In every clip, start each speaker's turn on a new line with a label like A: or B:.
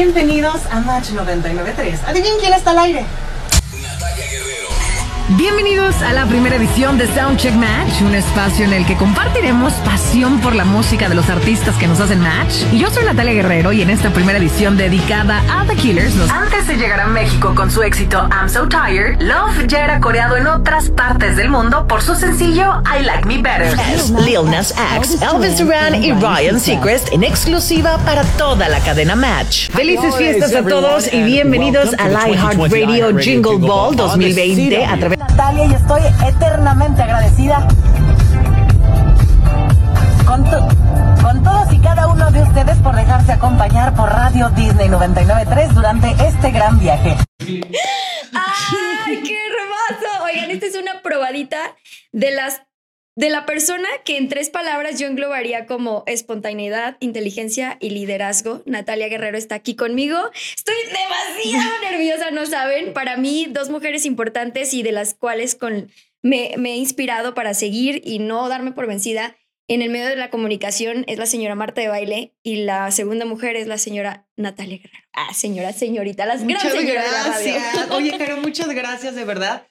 A: Bienvenidos a Match 993. Adivinen quién está al aire.
B: Bienvenidos a la primera edición de Soundcheck Match, un espacio en el que compartiremos pasión por la música de los artistas que nos hacen match. Y yo soy Natalia Guerrero y en esta primera edición dedicada a The Killers, nos... antes de llegar a México con su éxito I'm So Tired, Love ya era coreado en otras partes del mundo por su sencillo I Like Me Better.
C: Lil Nas X, Elvis Duran y Ryan Seacrest en exclusiva para toda la cadena Match.
B: Felices fiestas a todos y bienvenidos al iHeartRadio Jingle Ball 2020 a través
A: Natalia y estoy eternamente agradecida con, con todos y cada uno de ustedes por dejarse acompañar por Radio Disney 993 durante este gran viaje.
D: ¡Ay, qué hermoso! Oigan, esta es una probadita de las de la persona que en tres palabras yo englobaría como espontaneidad, inteligencia y liderazgo. Natalia Guerrero está aquí conmigo. Estoy demasiado nerviosa, no saben. Para mí, dos mujeres importantes y de las cuales con, me, me he inspirado para seguir y no darme por vencida en el medio de la comunicación es la señora Marta de Baile y la segunda mujer es la señora Natalia Guerrero. Ah, señora, señorita, las
E: muchas gracias. Oye, Caro, muchas gracias, de verdad.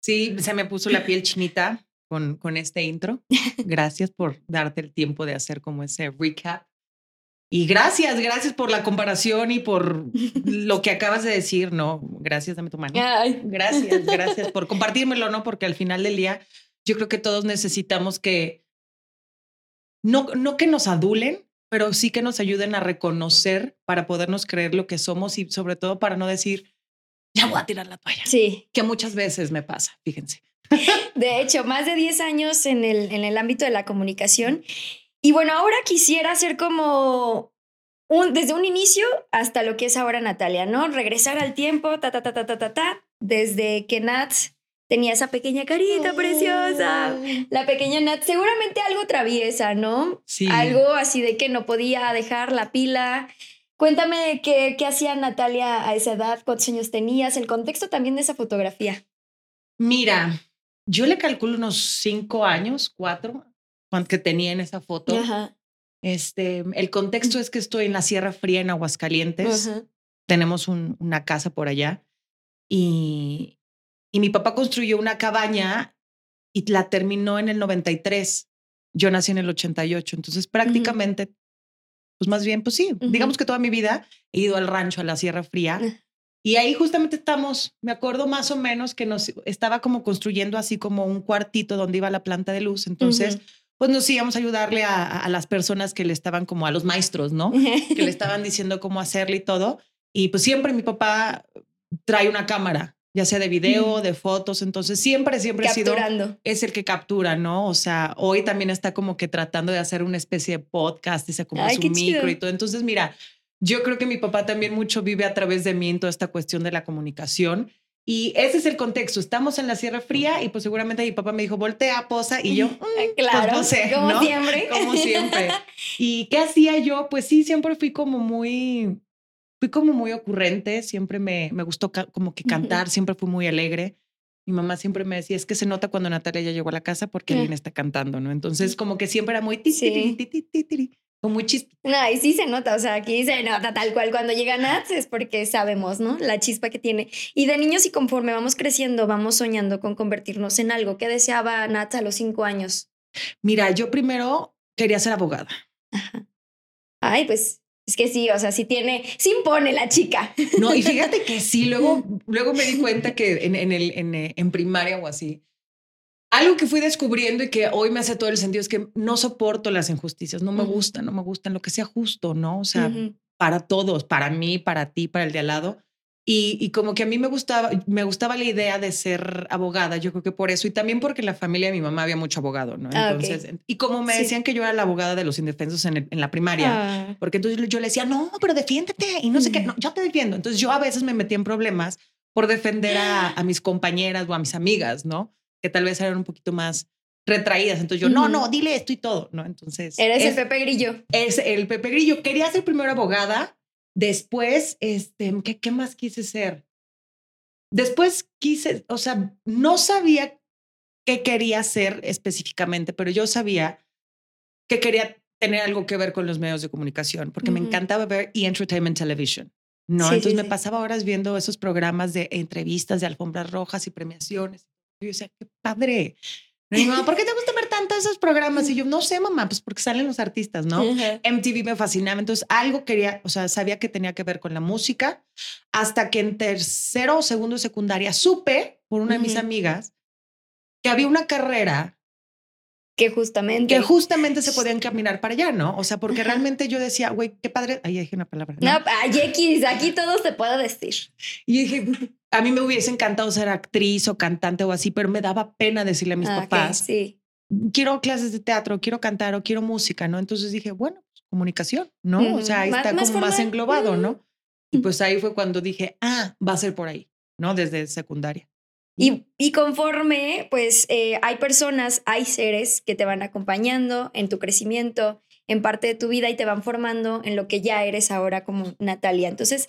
E: Sí, se me puso la piel chinita con, con este intro. Gracias por darte el tiempo de hacer como ese recap. Y gracias, gracias por la comparación y por lo que acabas de decir, ¿no? Gracias, dame tu mano. Gracias, gracias por compartírmelo, ¿no? Porque al final del día yo creo que todos necesitamos que, no, no que nos adulen, pero sí que nos ayuden a reconocer para podernos creer lo que somos y sobre todo para no decir, ya voy a tirar la toalla,
D: Sí,
E: que muchas veces me pasa, fíjense.
D: de hecho, más de 10 años en el, en el ámbito de la comunicación. Y bueno, ahora quisiera hacer como un, desde un inicio hasta lo que es ahora Natalia, ¿no? Regresar al tiempo, ta, ta, ta, ta, ta, ta, ta, desde que Nat tenía esa pequeña carita preciosa. La pequeña Nat, seguramente algo traviesa, ¿no?
E: Sí.
D: Algo así de que no podía dejar la pila. Cuéntame qué, qué hacía Natalia a esa edad, cuántos años tenías, el contexto también de esa fotografía.
E: Mira, yo le calculo unos cinco años, cuatro, que tenía en esa foto.
D: Ajá.
E: Este, el contexto es que estoy en la Sierra Fría en Aguascalientes.
D: Ajá.
E: Tenemos un- una casa por allá y, y mi papá construyó una cabaña y la terminó en el 93. Yo nací en el 88, entonces prácticamente, pues más bien, pues sí, digamos que toda mi vida he ido al rancho, a la Sierra Fría. Y ahí justamente estamos, me acuerdo más o menos que nos estaba como construyendo así como un cuartito donde iba la planta de luz. Entonces,
D: Ujú.
E: pues nos íbamos a ayudarle a, a- las personas que le estaban como a los maestros, ¿no? que le estaban diciendo cómo hacerle y todo. Y pues siempre mi papá trae una cámara, ya sea de video, de fotos. Entonces siempre, siempre ha sido, es el que captura, ¿no? O sea, hoy también está como que tratando de hacer una especie de podcast, dice como
D: Ay,
E: su micro
D: chido.
E: y todo. Entonces, mira, yo creo que mi papá también mucho vive a través de mí en toda esta cuestión de la comunicación. Y ese es el contexto. Estamos en la Sierra Fría y pues seguramente mi papá me dijo, voltea, posa. Y yo, "Mm, pues,
D: Claro,
E: no sé,
D: como
E: ¿no?
D: siempre.
E: Como siempre. ¿Y qué hacía yo? Pues sí, siempre fui como muy, fui como muy ocurrente, siempre me, me gustó como que cantar, siempre fui muy alegre. Mi mamá siempre me decía, es que se nota cuando Natalia ya llegó a la casa porque
D: Mm.
E: alguien está cantando, ¿no? Entonces como que siempre era muy ti, ti,
D: Sí.
E: ti, ti, como muy chiste.
D: No, y sí se nota, o sea, aquí se nota tal cual cuando llega Nats es porque sabemos, ¿no? La chispa que tiene. Y de niños y conforme vamos creciendo, vamos soñando con convertirnos en algo. ¿Qué deseaba Nats a los cinco años?
E: Mira, yo primero quería ser abogada.
D: Ay, pues es que sí, o sea, sí tiene, sí impone la chica.
E: No, y fíjate que sí, luego, luego me di cuenta que en, en, el, en, eh, en primaria o así, algo que fui descubriendo y que hoy me hace todo el sentido es que no soporto las injusticias, no me
D: Ujú.
E: gustan, no me gustan lo que sea justo, ¿no? O sea,
D: Ujú.
E: para todos, para mí, para ti, para el de al lado. Y, y como que a mí me gustaba, me gustaba la idea de ser abogada, yo creo que por eso, y también porque en la familia de mi mamá había mucho abogado, ¿no?
D: Ah, ok.
E: Entonces, y como me
D: Sí.
E: decían que yo era la abogada de los indefensos en, el- en la primaria,
D: Ah.
E: porque entonces yo le decía, no, pero defiéndete y no sé qué,
D: Mm.
E: no, yo te defiendo. Entonces yo a veces me metía en problemas por defender a, a mis compañeras o a mis amigas, ¿no? Que tal vez eran un poquito más retraídas. Entonces yo, no,
D: Ujú.
E: no, dile esto y todo, ¿no? Entonces...
D: Eres
E: es,
D: el Pepe Grillo.
E: es el Pepe Grillo. Quería ser primero abogada, después, este, ¿qué, qué más quise ser? Después quise, o sea, no sabía qué quería hacer específicamente, pero yo sabía que quería tener algo que ver con los medios de comunicación, porque me
D: Ujú.
E: encantaba ver E! Entertainment Television. ¿no?
D: Sí, sí,
E: Entonces me
D: sí.
E: pasaba horas viendo esos programas de entrevistas de alfombras rojas y premiaciones. Y yo decía, qué padre. Y mi mamá, ¿por qué te gusta ver tanto esos programas? Y yo, no sé, mamá, pues porque salen los artistas, ¿no?
D: Ajá.
E: MTV me fascinaba, entonces algo quería, o sea, sabía que tenía que ver con la música, hasta que en tercero o segundo de secundaria supe por una de mis amigas que había una carrera
D: Que justamente.
E: que justamente se podía encaminar para allá, ¿no? O sea, porque realmente yo decía, güey, qué padre, ahí dije una palabra. ¿no?
D: No, ay, X, aquí todo se puede decir.
E: Y dije, a mí me hubiese encantado ser actriz o cantante o así, pero me daba pena decirle a mis
D: Ah,
E: papás,
D: sí.
E: quiero clases de teatro, quiero cantar o quiero música, ¿no? Entonces dije, bueno, pues, comunicación, ¿no? O
D: Ujú.
E: sea, ahí
D: Más-
E: está
D: más
E: como más englobado, ¿no? Y pues ahí fue cuando dije, ah, va a ser por ahí, ¿no? Desde secundaria.
D: Y, y conforme, pues eh, hay personas, hay seres que te van acompañando en tu crecimiento, en parte de tu vida y te van formando en lo que ya eres ahora como Natalia. Entonces,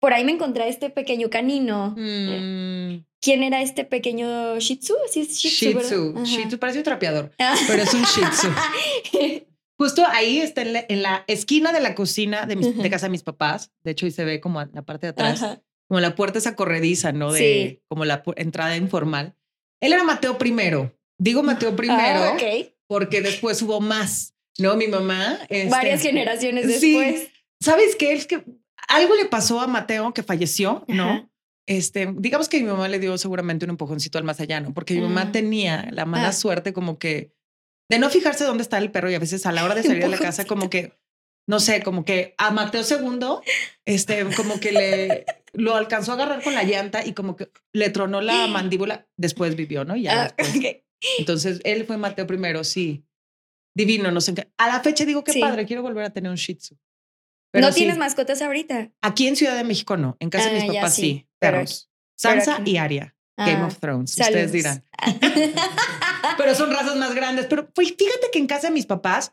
D: por ahí me encontré este pequeño canino.
E: Mm,
D: ¿Quién era este pequeño Shih Tzu? Sí, es Shih Tzu.
E: shih. Tzu. Shih Tzu parece un trapeador,
D: Ah.
E: pero es un Shih Tzu. Justo ahí está en la, en la esquina de la cocina de, mis- de
D: Ujú.
E: casa de mis papás. De hecho, ahí se ve como la parte de atrás,
D: Ajá.
E: Como la puerta esa corrediza, ¿no? De
D: Sí.
E: como la entrada informal. Él era Mateo primero. Digo Mateo primero
D: Ah, ok.
E: porque después hubo más, ¿no? Mi mamá. este,
D: Varias generaciones
E: sí.
D: después.
E: ¿Sabes qué? Es que algo le pasó a Mateo que falleció, ¿no?
D: Ajá.
E: Este, digamos que mi mamá le dio seguramente un empujoncito al más allá, ¿no? Porque mi mamá
D: Ah.
E: tenía la mala
D: Ah.
E: suerte como que de no fijarse dónde está el perro y a veces a la hora de salir de la casa como que no sé, como que a Mateo segundo, este, como que le lo alcanzó a agarrar con la llanta y como que le tronó la mandíbula. Después vivió, ¿no? Y ya.
D: Ah.
E: Entonces él fue Mateo primero, sí. Divino, no sé. qué. A la fecha digo que
D: Sí.
E: padre, quiero volver a tener un Shih Tzu.
D: ¿No
E: sí,
D: tienes mascotas ahorita?
E: Aquí en Ciudad de México no, en casa de
D: Ah,
E: mis
D: ya
E: papás
D: sí,
E: perros.
D: pero
E: Sansa y Aria, Game
D: Ah,
E: of Thrones,
D: saludos.
E: ustedes dirán. Pero son razas más grandes. Pero fíjate que en casa de mis papás,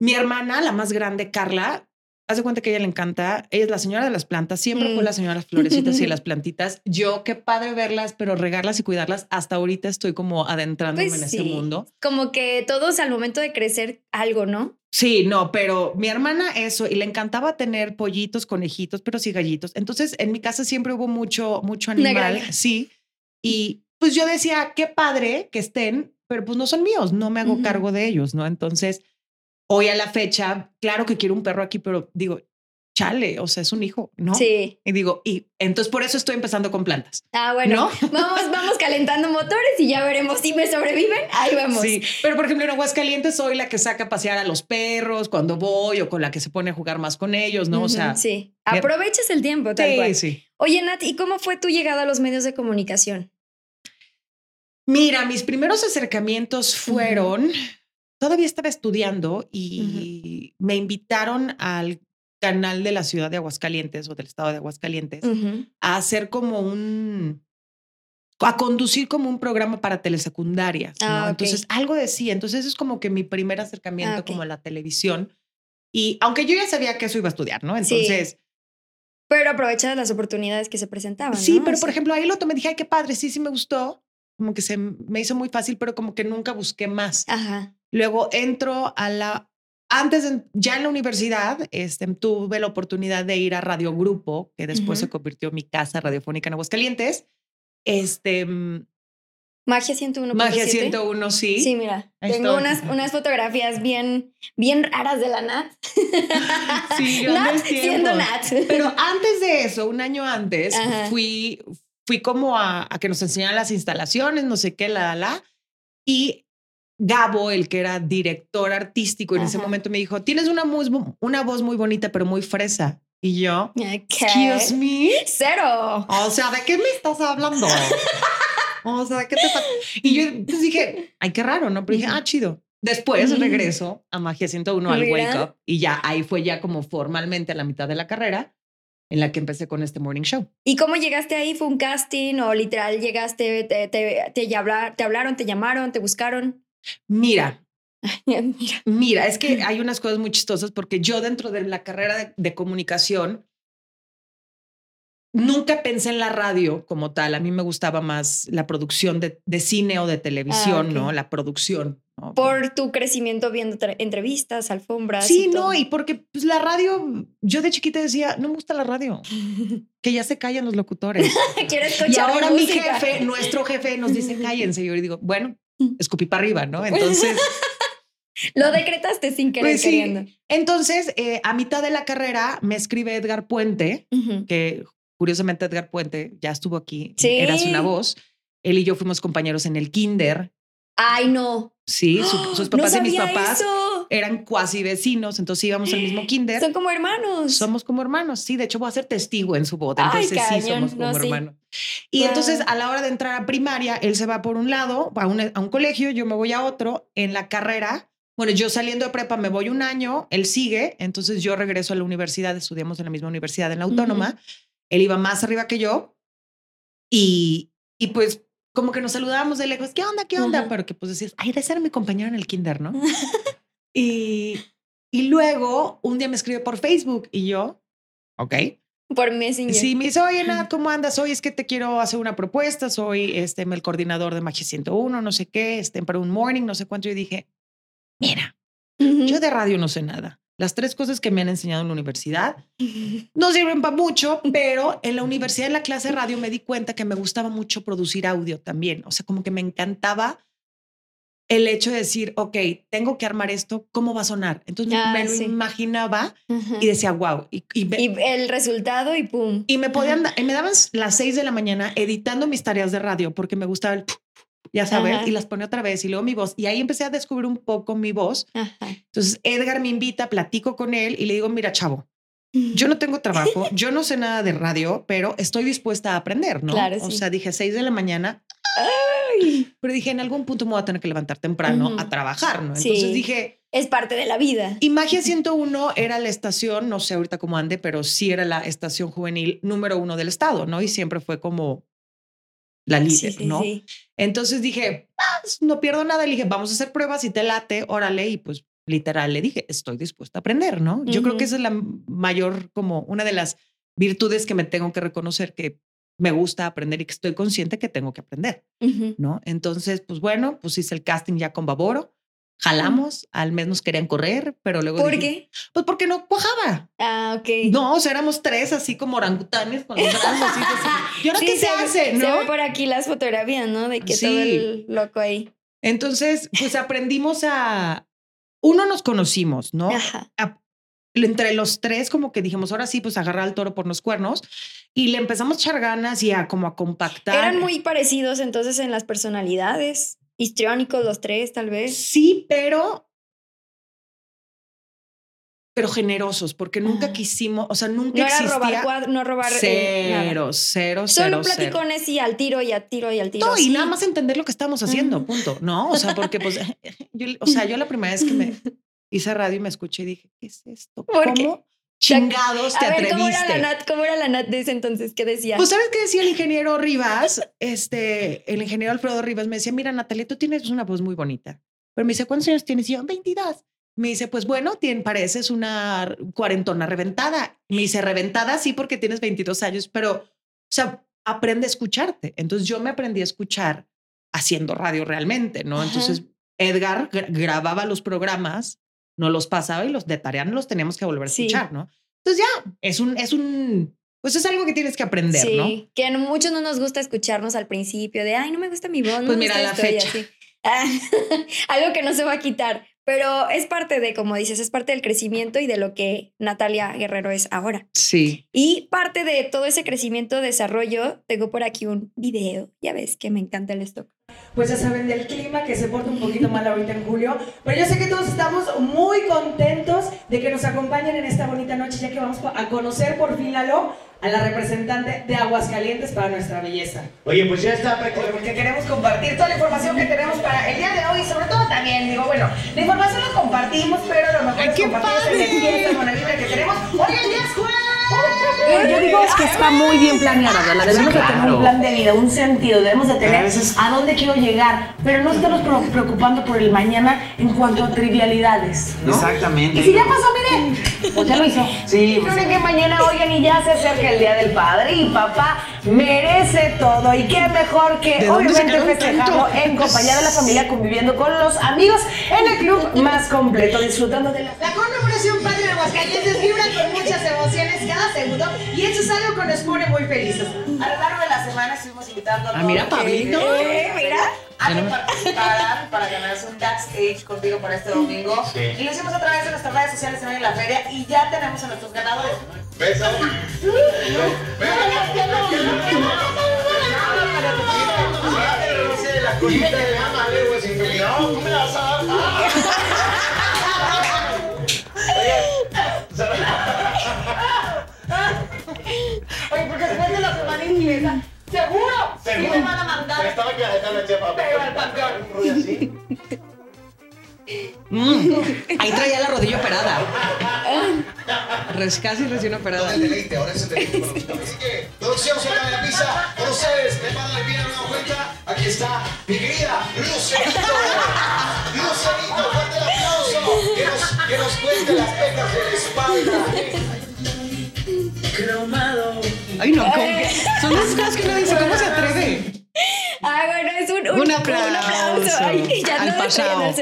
E: mi hermana, la más grande, Carla, haz de cuenta que a ella le encanta. Ella es la señora de las plantas. Siempre fue
D: Mm.
E: la señora de las florecitas y las plantitas. Yo, qué padre verlas, pero regarlas y cuidarlas. Hasta ahorita estoy como adentrándome
D: Pues
E: en
D: sí.
E: ese mundo.
D: Como que todos al momento de crecer algo, ¿no?
E: Sí, no, pero mi hermana eso y le encantaba tener pollitos, conejitos, pero sí gallitos. Entonces en mi casa siempre hubo mucho, mucho animal. Sí. Y pues yo decía, qué padre que estén, pero pues no son míos, no me hago cargo de ellos, ¿no? Entonces, hoy a la fecha, claro que quiero un perro aquí, pero digo, chale, o sea, es un hijo, ¿no?
D: Sí.
E: Y digo, y entonces por eso estoy empezando con plantas.
D: Ah, bueno,
E: ¿No?
D: vamos, vamos calentando motores y ya veremos si me sobreviven. Ahí vamos.
E: Sí, pero por ejemplo en Aguascalientes soy la que saca a pasear a los perros cuando voy o con la que se pone a jugar más con ellos, ¿no? O sea,
D: sí. Aprovechas el tiempo, tal
E: sí,
D: cual.
E: sí.
D: Oye, Nat, ¿y cómo fue tu llegada a los medios de comunicación?
E: Mira, mis primeros acercamientos fueron, todavía estaba estudiando y me invitaron al canal de la ciudad de Aguascalientes o del estado de Aguascalientes a hacer como un, a conducir como un programa para telesecundarias. ¿no?
D: Ah.
E: Entonces, algo decía. Entonces, eso es como que mi primer acercamiento
D: Ah, ok.
E: como a la televisión. Y aunque yo ya sabía que eso iba a estudiar, ¿no?
D: Sí.
E: Entonces,
D: Pero aprovechas las oportunidades que se presentaban.
E: Sí,
D: ¿no?
E: pero
D: O
E: por
D: sea,
E: ejemplo, ahí lo tomé, dije, ay, qué padre, sí, sí me gustó. Como que se me hizo muy fácil, pero como que nunca busqué más.
D: Ajá.
E: Luego entro a la, antes, de- ya en la universidad, este, tuve la oportunidad de ir a Radio Grupo, que después se
D: Ujú.
E: convirtió en mi casa radiofónica en Aguascalientes. Este, mm,
D: Magia 101.
E: Magia 101, sí.
D: Sí, mira,
E: Ahí
D: tengo
E: estoy.
D: unas, unas fotografías bien, bien raras de la Nat.
E: Sí,
D: Nat siendo. Nat.
E: Pero antes de eso, un año antes,
D: Ajá.
E: fui, fui como a, a que nos enseñaran las instalaciones, no sé qué, la, la, la. Y Gabo, el que era director artístico en ese momento, me dijo, tienes una, voz muy bonita, pero muy fresa. Y yo,
D: ¿Qué?
E: excuse me.
D: Cero.
E: O sea, ¿de qué me estás hablando? o sea, ¿de qué te pasa? Y yo pues, dije, ay, qué raro, ¿no? Pero dije, ah, chido. Después regreso a Magia 101 al
D: Mira.
E: Wake Up y ya ahí fue ya como formalmente a la mitad de la carrera en la que empecé con este morning show.
D: ¿Y cómo llegaste ahí? ¿Fue un casting o literal llegaste, te, te, te, hablar- te hablaron, te llamaron, te buscaron?
E: Mira,
D: Mira.
E: mira, es que hay unas cosas muy chistosas porque yo dentro de la carrera de, de comunicación nunca pensé en la radio como tal. A mí me gustaba más la producción de, de cine o de televisión,
D: Ah, ok.
E: ¿no? La producción. ¿no?
D: Por tu crecimiento viendo entrevistas, alfombras.
E: Sí,
D: y todo.
E: no, y porque pues, la radio, yo de chiquita decía, no me gusta la radio, que ya se callan los locutores.
D: Quiero
E: y
D: escuchar
E: ahora mi
D: música.
E: jefe, nuestro jefe, nos dice, cállense. Y yo digo, bueno, escupí para arriba, ¿no? Entonces,
D: Lo decretaste sin querer
E: pues sí.
D: queriendo.
E: Entonces, eh, a mitad de la carrera me escribe Edgar Puente, que curiosamente Edgar Puente ya estuvo aquí,
D: Sí.
E: eras una voz. Él y yo fuimos compañeros en el kinder.
D: Ay, no.
E: Sí, su- sus papás
D: no
E: y mis papás
D: eso.
E: eran cuasi vecinos, entonces íbamos al mismo kinder.
D: Son como hermanos.
E: Somos como hermanos, sí. De hecho, voy a ser testigo en su boda.
D: Ay,
E: Entonces, sí, somos como
D: No, sí.
E: Y
D: Wow.
E: entonces, a la hora de entrar a primaria, él se va por un lado, a un, a un colegio, yo me voy a otro. En la carrera, bueno, yo saliendo de prepa me voy un año, él sigue. Entonces, yo regreso a la universidad, estudiamos en la misma universidad, en la autónoma. Él iba más arriba que yo. Y, y pues, como que nos saludábamos de lejos, ¿qué onda? ¿Qué onda?
D: Ajá.
E: Pero que pues decías, ay, de ser mi compañero en el kinder, ¿no? y, y luego un día me escribe por Facebook y yo, ok.
D: Por Messenger.
E: Sí, me dice, oye, Nat, ¿cómo andas? Hoy es que te quiero hacer una propuesta. Soy este, el coordinador de Magia 101, no sé qué, este, para un morning, no sé cuánto. Yo dije, mira, yo de radio no sé nada. Las tres cosas que me han enseñado en la universidad no sirven para mucho, pero en la universidad, en la clase de radio, me di cuenta que me gustaba mucho producir audio también. O sea, como que me encantaba el hecho de decir, ok, tengo que armar esto, ¿cómo va a sonar? Entonces
D: Ah,
E: me lo
D: sí.
E: imaginaba y decía, wow. Y, y me-
D: Y el resultado y pum.
E: y me podían, da- y me daban las seis de la mañana editando mis tareas de radio porque me gustaba el, ya sabes,
D: Ajá.
E: y las ponía otra vez y luego mi voz. Y ahí empecé a descubrir un poco mi voz. Entonces Edgar me invita, platico con él y le digo, mira, chavo, yo no tengo trabajo, yo no sé nada de radio, pero estoy dispuesta a aprender, ¿no?
D: Claro,
E: O
D: sí.
E: sea, dije seis de la mañana,
D: Ay,
E: pero dije, en algún punto me voy a tener que levantar temprano
D: Ujú.
E: a trabajar, ¿no?
D: Sí.
E: Entonces dije,
D: es parte de la vida.
E: y Magia 101 era la estación, no sé ahorita cómo ande, pero sí era la estación juvenil número uno del estado, ¿no? Y siempre fue como la líder,
D: Sí, sí,
E: ¿no?
D: sí.
E: Entonces dije, "Ah, no pierdo nada. Le dije, vamos a hacer pruebas y te late, órale. Y pues literal le dije, estoy dispuesta a aprender, ¿no? Yo creo que esa es la mayor, como una de las virtudes que me tengo que reconocer que me gusta aprender y que estoy consciente que tengo que aprender. ¿no? Entonces, pues bueno, pues hice el casting ya con Baboro. Jalamos, al mes nos querían correr, pero luego.
D: ¿Por
E: dije,
D: qué?
E: Pues porque no cuajaba.
D: Ah, ok.
E: No, o sea, éramos tres así como orangutanes con los brazos así. ¿Y ahora
D: Sí,
E: qué se, hace?
D: Se
E: ¿No?
D: ve por aquí las fotografías, ¿no? De que
E: Sí.
D: todo el loco ahí.
E: Entonces, pues aprendimos a. Uno nos conocimos, ¿no?
D: Ajá.
E: A- entre los tres, como que dijimos, ahora sí, pues agarrar al toro por los cuernos y le empezamos a echar ganas y a como a compactar.
D: Eran muy parecidos entonces en las personalidades. Histriónicos los tres, tal vez.
E: Sí, pero. Pero generosos, porque nunca
D: Ah.
E: quisimos, o sea, nunca
D: No era robar cuadro, no robar eh, nada.
E: cero, cero,
D: Solo
E: cero, cero.
D: platicones y al tiro y al tiro y al tiro.
E: No, y nada más entender lo que estamos haciendo, punto. No, o sea, porque pues, yo, o sea, yo la primera vez que me hice radio y me escuché y dije, ¿qué es esto?
D: ¿Por qué?
E: ¿Cómo chingados te
D: A ver, ¿cómo era la
E: atreviste?
D: Nat? ¿Cómo era la Nat de ese entonces? ¿Qué decía?
E: Pues, ¿sabes qué decía el ingeniero Rivas? Este, el ingeniero Alfredo Rivas me decía, mira, Natalia, tú tienes una voz muy bonita. Pero me dice, ¿cuántos años tienes? Y yo, 22. Me dice, pues bueno, tien- pareces una cuarentona reventada. Me dice, reventada sí porque tienes 22 años, pero, o sea, aprende a escucharte. Entonces yo me aprendí a escuchar haciendo radio realmente, ¿no?
D: Ajá.
E: Entonces Edgar gra- grababa los programas, nos los pasaba y los de tarea no los teníamos que volver a
D: Sí.
E: escuchar, ¿no? Entonces ya, es un, es un, pues es algo que tienes que aprender,
D: sí,
E: ¿no?
D: que a muchos no nos gusta escucharnos al principio de, ay, no me gusta mi voz. no
E: Pues mira la
D: esto", y
E: fecha.
D: así. Ah, algo que no se va a quitar, pero es parte de, como dices, es parte del crecimiento y de lo que Natalia Guerrero es ahora.
E: Sí.
D: Y parte de todo ese crecimiento, desarrollo, tengo por aquí un video, ya ves que me encanta el stock.
F: pues ya saben del clima que se porta un poquito mal ahorita en julio, pero yo sé que todos estamos muy contentos de que nos acompañen en esta bonita noche ya que vamos a conocer por fin Lalo a la representante de Aguascalientes para nuestra belleza.
G: Oye, pues ya está.
F: Porque queremos compartir toda la información que tenemos para el día de hoy y sobre todo también, digo, bueno, la información la compartimos, pero lo mejor
E: ¡Ay,
F: es compartir esa
E: padre!
F: energía, esa buena vibra que tenemos. ¡Hoy en día es jueves!
A: Que yo digo que está muy bien planeada, ¿verdad? Debemos de tener un plan de vida, un sentido, debemos de tener a dónde quiero llegar, pero no estamos pro- preocupando por el mañana en cuanto a trivialidades, ¿no?
G: Exactamente.
A: Y si ya pasó, mire, pues ya lo hizo.
G: Sí, pues
A: que mañana, oigan, y ya se acerca el Día del Padre y papá merece todo. Y qué mejor que,
E: ¿De dónde
A: obviamente, festejarlo en compañía de la familia, conviviendo con los amigos en el club más completo, disfrutando de la...
F: La conmemoración de Aguascalientes vibra con muchas emociones cada segundo y eso es algo que nos pone muy felices.
A: A lo largo de la semana estuvimos invitando a
E: Ah, mira, Pablito.
A: Eh, mira. A que participaran para ganarse un backstage contigo para este domingo. Y lo hicimos a través de nuestras redes sociales también en la feria y ya tenemos a nuestros ganadores. Oye, porque después de la semana inglesa, seguro, sí me van a mandar. Pero al campeón.
E: Mm, ahí traía la rodilla operada. Res- casi recién operada.
H: el deleite, ahora es el deleite para nosotros. Así que, producción, suelta la pizza. Con ustedes, me van a dar bien a nueva cuenta. Aquí está mi querida. Lucerito,
E: Ay, no, ¿cómo que? Son las cosas que uno dice, ¿cómo se atreve?
D: Ah, bueno, es un, un,
E: Un aplauso
D: un aplauso. Ay, ya
E: al
D: no
E: pasado.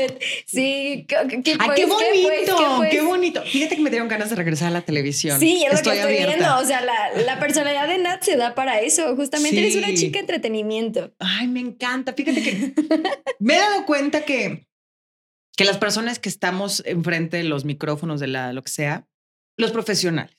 D: Sí, ¿qué, qué,
E: Ay,
D: pues,
E: qué
D: pues,
E: bonito,
D: pues?
E: qué bonito. Fíjate que me dieron ganas de regresar a la televisión.
D: Sí, es lo
E: estoy
D: que estoy
E: abierta.
D: viendo. O sea, la, la personalidad de Nat se da para eso. Justamente eres una
E: Sí.
D: chica de entretenimiento.
E: Ay, me encanta. Fíjate que me he dado cuenta que, que las personas que estamos enfrente de los micrófonos de la, lo que sea, los profesionales.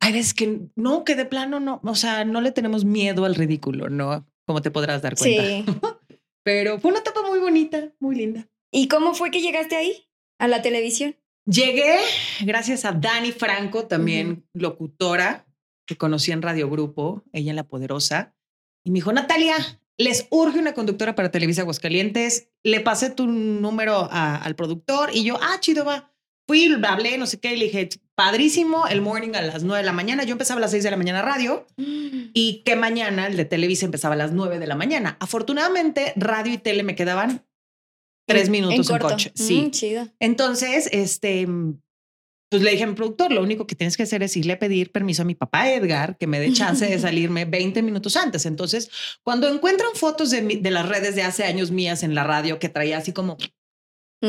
E: Hay veces que no, que de plano no, o sea, no le tenemos miedo al ridículo, ¿no? Como te podrás dar cuenta.
D: Sí.
E: Pero fue una etapa muy bonita, muy linda.
D: ¿Y cómo fue que llegaste ahí? A la televisión.
E: Llegué gracias a Dani Franco, también locutora, que conocí en Radio Grupo, ella en La Poderosa, y me dijo, Natalia, les urge una conductora para Televisa Aguascalientes. Le pasé tu número a- al productor y yo, ah, chido, va. Fui, hablé, no sé qué, y le dije, padrísimo, el morning a las 9 de la mañana. Yo empezaba a las 6 de la mañana radio y que mañana el de Televisa empezaba a las 9 de la mañana. Afortunadamente, radio y tele me quedaban tres minutos en,
D: corto.
E: coche. Sí.
D: Mm, chido.
E: Entonces, este, pues le dije a mi productor, lo único que tienes que hacer es irle a pedir permiso a mi papá Edgar que me dé chance de salirme 20 minutos antes. Entonces, cuando encuentran fotos de, mi- de las redes de hace años mías en la radio que traía así como,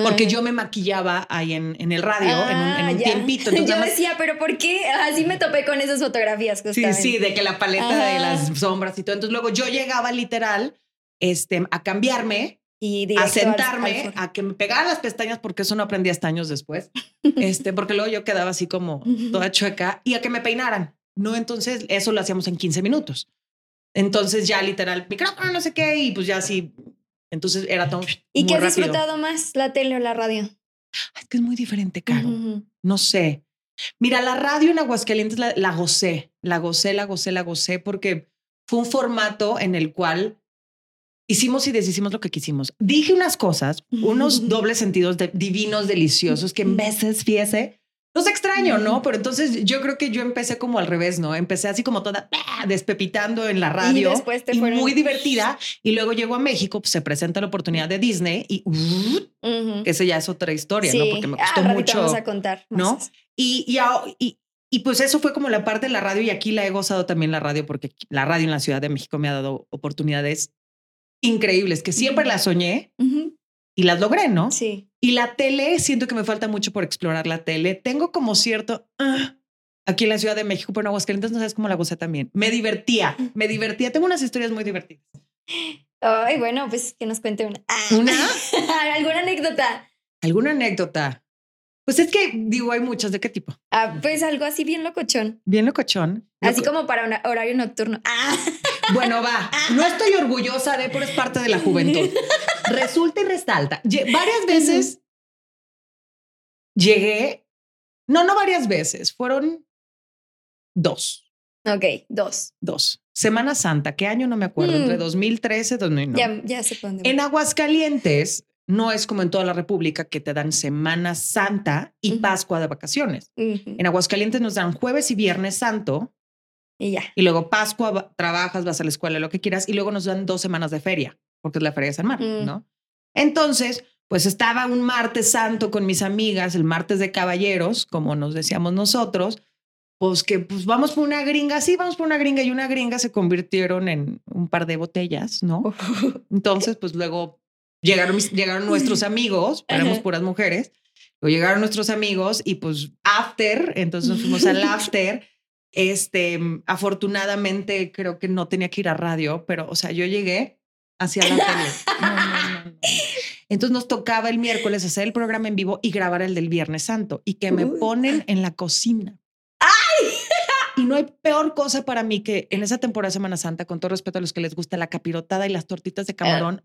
E: porque yo me maquillaba ahí en, en el radio en un, en
D: Ah,
E: un tiempito. Entonces,
D: Yo decía, pero ¿por qué? Así me topé con esas fotografías
E: Sí,
D: justamente.
E: sí, de que la paleta de
D: Ajá.
E: las sombras y todo. Entonces luego yo llegaba literal este, a cambiarme
D: Y
E: a
D: al-
E: sentarme,
D: al foro.
E: a que me pegaran las pestañas, porque eso no aprendí hasta años después. este, porque luego yo quedaba así como toda chueca y a que me peinaran. No, entonces eso lo hacíamos en 15 minutos. Entonces ya literal, micrófono, no sé qué, y pues ya así. Entonces era todo.
D: ¿Y qué has
E: rápido.
D: disfrutado más, la tele o la radio?
E: Es que es muy diferente, Caro.
D: Ujú.
E: No sé. Mira, la radio en Aguascalientes la, la gocé, la gocé, la gocé, la gocé, porque fue un formato en el cual hicimos y deshicimos lo que quisimos. Dije unas cosas, unos dobles sentidos de- divinos, deliciosos, que en veces, fíjese, los extraño, ¿no? Pero entonces yo creo que yo empecé como al revés, ¿no? Empecé así como toda ¡ah! despepitando en la radio
D: después te
E: y
D: fueron-
E: muy divertida. Y luego llego a México, pues, se presenta la oportunidad de Disney y uh,
D: Ujú.
E: que ese ya es otra historia,
D: Sí.
E: ¿no? Porque me
D: Ah,
E: costó
D: ratito
E: mucho.
D: vamos a contar.
E: ¿no? Y, y, y, y pues eso fue como la parte de la radio y aquí la he gozado también la radio porque la radio en la Ciudad de México me ha dado oportunidades increíbles que siempre las soñé y las logré, ¿no?
D: Sí.
E: Y la tele, siento que me falta mucho por explorar la tele. Tengo como cierto... ah, aquí en la Ciudad de México, pero en Aguascalientes no sabes cómo la gocé también. Me divertía, me divertía. Tengo unas historias muy divertidas.
D: Ay, bueno, pues que nos cuente una.
E: ¿Una?
D: ¿Alguna anécdota?
E: ¿Alguna anécdota? Pues es que, digo, hay muchas. ¿De qué tipo?
D: Ah, pues algo así bien locochón.
E: Bien locochón.
D: Así
E: Loco-
D: como para un horario nocturno. Ah.
E: Bueno, va. No estoy orgullosa de, pero es parte de la juventud. Resulta y resalta. Varias veces llegué. No, no varias veces. Fueron dos.
D: Ok, dos.
E: Dos. Semana Santa. ¿Qué año? No me acuerdo.
D: Mm.
E: Entre 2013 y 2009.
D: Ya, ya dónde.
E: En. Aguascalientes, no es como en toda la República que te dan Semana Santa y. Pascua de vacaciones. En Aguascalientes nos dan jueves y viernes santo
D: Y ya.
E: y luego Pascua trabajas, vas a la escuela, lo que quieras y luego nos dan dos semanas de feria porque es la feria de San Marcos,
D: Mm.
E: ¿no? Entonces, pues estaba un martes santo con mis amigas, el martes de caballeros, como nos decíamos nosotros, pues que pues vamos por una gringa, sí, vamos por una gringa y una gringa se convirtieron en un par de botellas, ¿no? Entonces, pues luego llegaron, mis- llegaron nuestros amigos, éramos puras mujeres, luego llegaron nuestros amigos y pues after, entonces nos fuimos al after. Este, afortunadamente creo que no tenía que ir a radio, pero o sea, yo llegué hacia la tele. No, no, no, no. Entonces nos tocaba el miércoles hacer el programa en vivo y grabar el del Viernes Santo y que me
D: Uy.
E: ponen en la cocina. Y no hay peor cosa para mí que en esa temporada de Semana Santa, con todo respeto a los que les gusta la capirotada y las tortitas de camarón.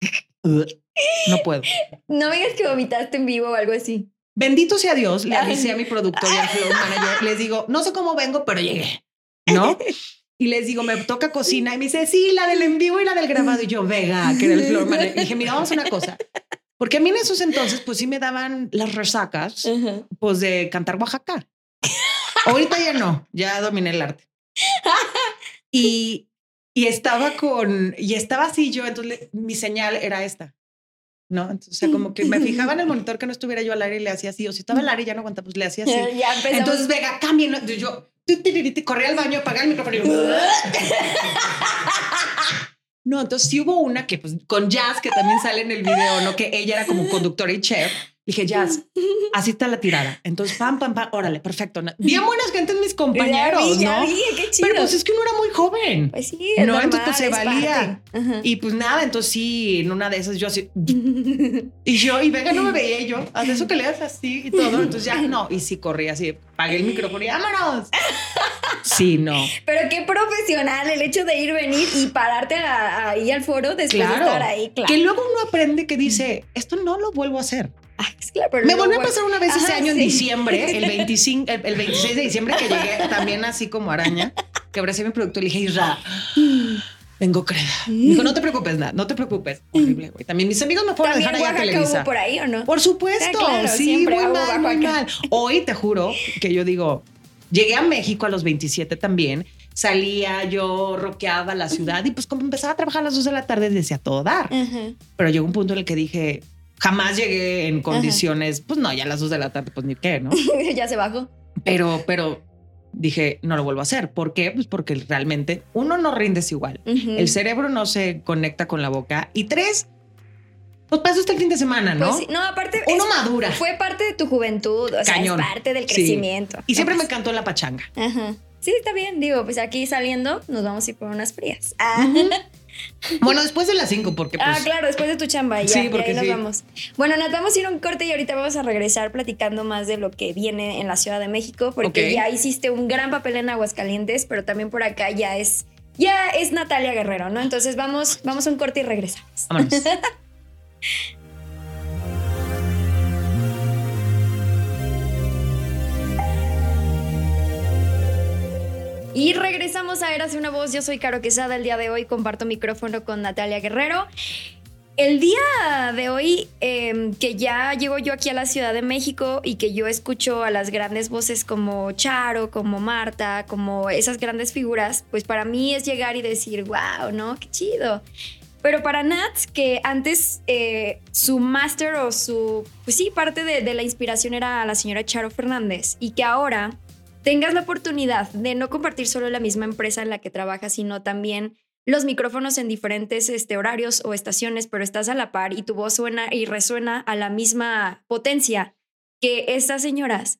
E: No puedo.
D: No me digas que vomitaste en vivo o algo así.
E: Bendito sea Dios, le avisé a mi productor y al flow manager, les digo, no sé cómo vengo, pero llegué, ¿no? Y les digo, me toca cocina y me dice, sí, la del en vivo y la del grabado. Y yo, Vega, que era el floor manager. Y dije, mira, vamos a una cosa. Porque a mí en esos entonces, pues sí me daban las resacas, pues de cantar Oaxaca. Ahorita ya no, ya dominé el arte. Y, y estaba con, y estaba así yo, entonces mi señal era esta. ¿No? Entonces, o sea, como que me fijaba en el monitor que no estuviera yo al aire y le hacía así, o si estaba al aire y ya no aguanta, pues le hacía así.
D: Ya.
E: Entonces, Vega, cambien. ¿no? Yo corrí al baño, apagar el micrófono. y yo, No, entonces sí hubo una que, pues, con Jazz, que también sale en el video, ¿no? Que ella era como conductora y chef. Dije, Jazz, así está la tirada. Entonces, pam, pam, pam, órale, perfecto. Bien buenas gentes mis compañeros,
D: ya vi, ya
E: ¿no?
D: vi, qué chido.
E: Pero pues es que uno era muy joven.
D: Pues sí, es
E: No,
D: normal,
E: entonces, pues, se valía. Y pues nada, entonces sí, en una de esas yo así. Y yo, y Vega no me veía yo, haz eso que le das así y todo. Entonces ya no. Y sí corrí así, pagué el micrófono y vámonos. Sí, no.
D: Pero qué profesional el hecho de ir, venir y pararte ahí al foro después
E: Claro.
D: de estar ahí, claro.
E: Que luego uno aprende que dice, esto no lo vuelvo a hacer.
D: Es claro, pero
E: Me volvió a pasar una vez ese
D: ajá,
E: año en
D: sí.
E: diciembre, el 25, el, el 26 de diciembre, que llegué también así como araña, que abracé mi productor y le dije, Isra, vengo creda. Me dijo, no te preocupes, nada, no te preocupes. Horrible, güey. También mis amigos me fueron a dejar allá a Televisa.
D: hubo por ahí, ¿o no?
E: Por supuesto,
D: Ah, claro,
E: sí, muy mal, muy mal. Hoy te juro que yo digo, llegué a México a los 27 también, salía, yo roqueaba la ciudad y pues como empezaba a trabajar a las 2 de la tarde decía todo dar.
D: Ajá.
E: Pero llegó un punto en el que dije, jamás llegué en condiciones, pues no, ya a las 2 de la tarde, pues ni qué, ¿no?
D: ya se bajó.
E: Pero, pero dije, no lo vuelvo a hacer. ¿Por qué? Pues porque realmente uno no rindes igual.
D: Ujú.
E: El cerebro no se conecta con la boca. Y tres, pues pasó hasta el fin de semana, ¿no?
D: Pues sí, no, aparte.
E: Uno
D: es-
E: madura.
D: Fue parte de tu juventud, o sea,
E: Cañón.
D: es parte del
E: Sí.
D: crecimiento.
E: Y siempre me encantó la pachanga.
D: Ajá. Sí, está bien. Digo, pues aquí saliendo nos vamos a ir por unas frías. Ah,
E: Bueno, después de las cinco, porque pues.
D: ah, claro, después de tu chamba. Ya,
E: Sí,
D: y
E: porque
D: ahí nos vamos. Bueno, Nat, vamos a ir a un corte y ahorita vamos a regresar platicando más de lo que viene en la Ciudad de México, porque ya hiciste un gran papel en Aguascalientes, pero también por acá ya es. Ya es Natalia Guerrero, ¿no? Entonces vamos, vamos a un corte y regresamos.
E: Vámonos.
D: Y regresamos a Érase una voz. Yo soy Caro Quesada. El día de hoy comparto micrófono con Natalia Guerrero. El día de hoy, eh, que ya llego yo aquí a la Ciudad de México y que yo escucho a las grandes voces como Charo, como Marta, como esas grandes figuras, pues para mí es llegar y decir, wow, ¿no? Qué chido. Pero para Nat, que antes eh, su máster o su, pues sí, parte de, de la inspiración era la señora Charo Fernández y que ahora tengas la oportunidad de no compartir solo la misma empresa en la que trabajas, sino también los micrófonos en diferentes este, horarios o estaciones, pero estás a la par y tu voz suena y resuena a la misma potencia que estas señoras.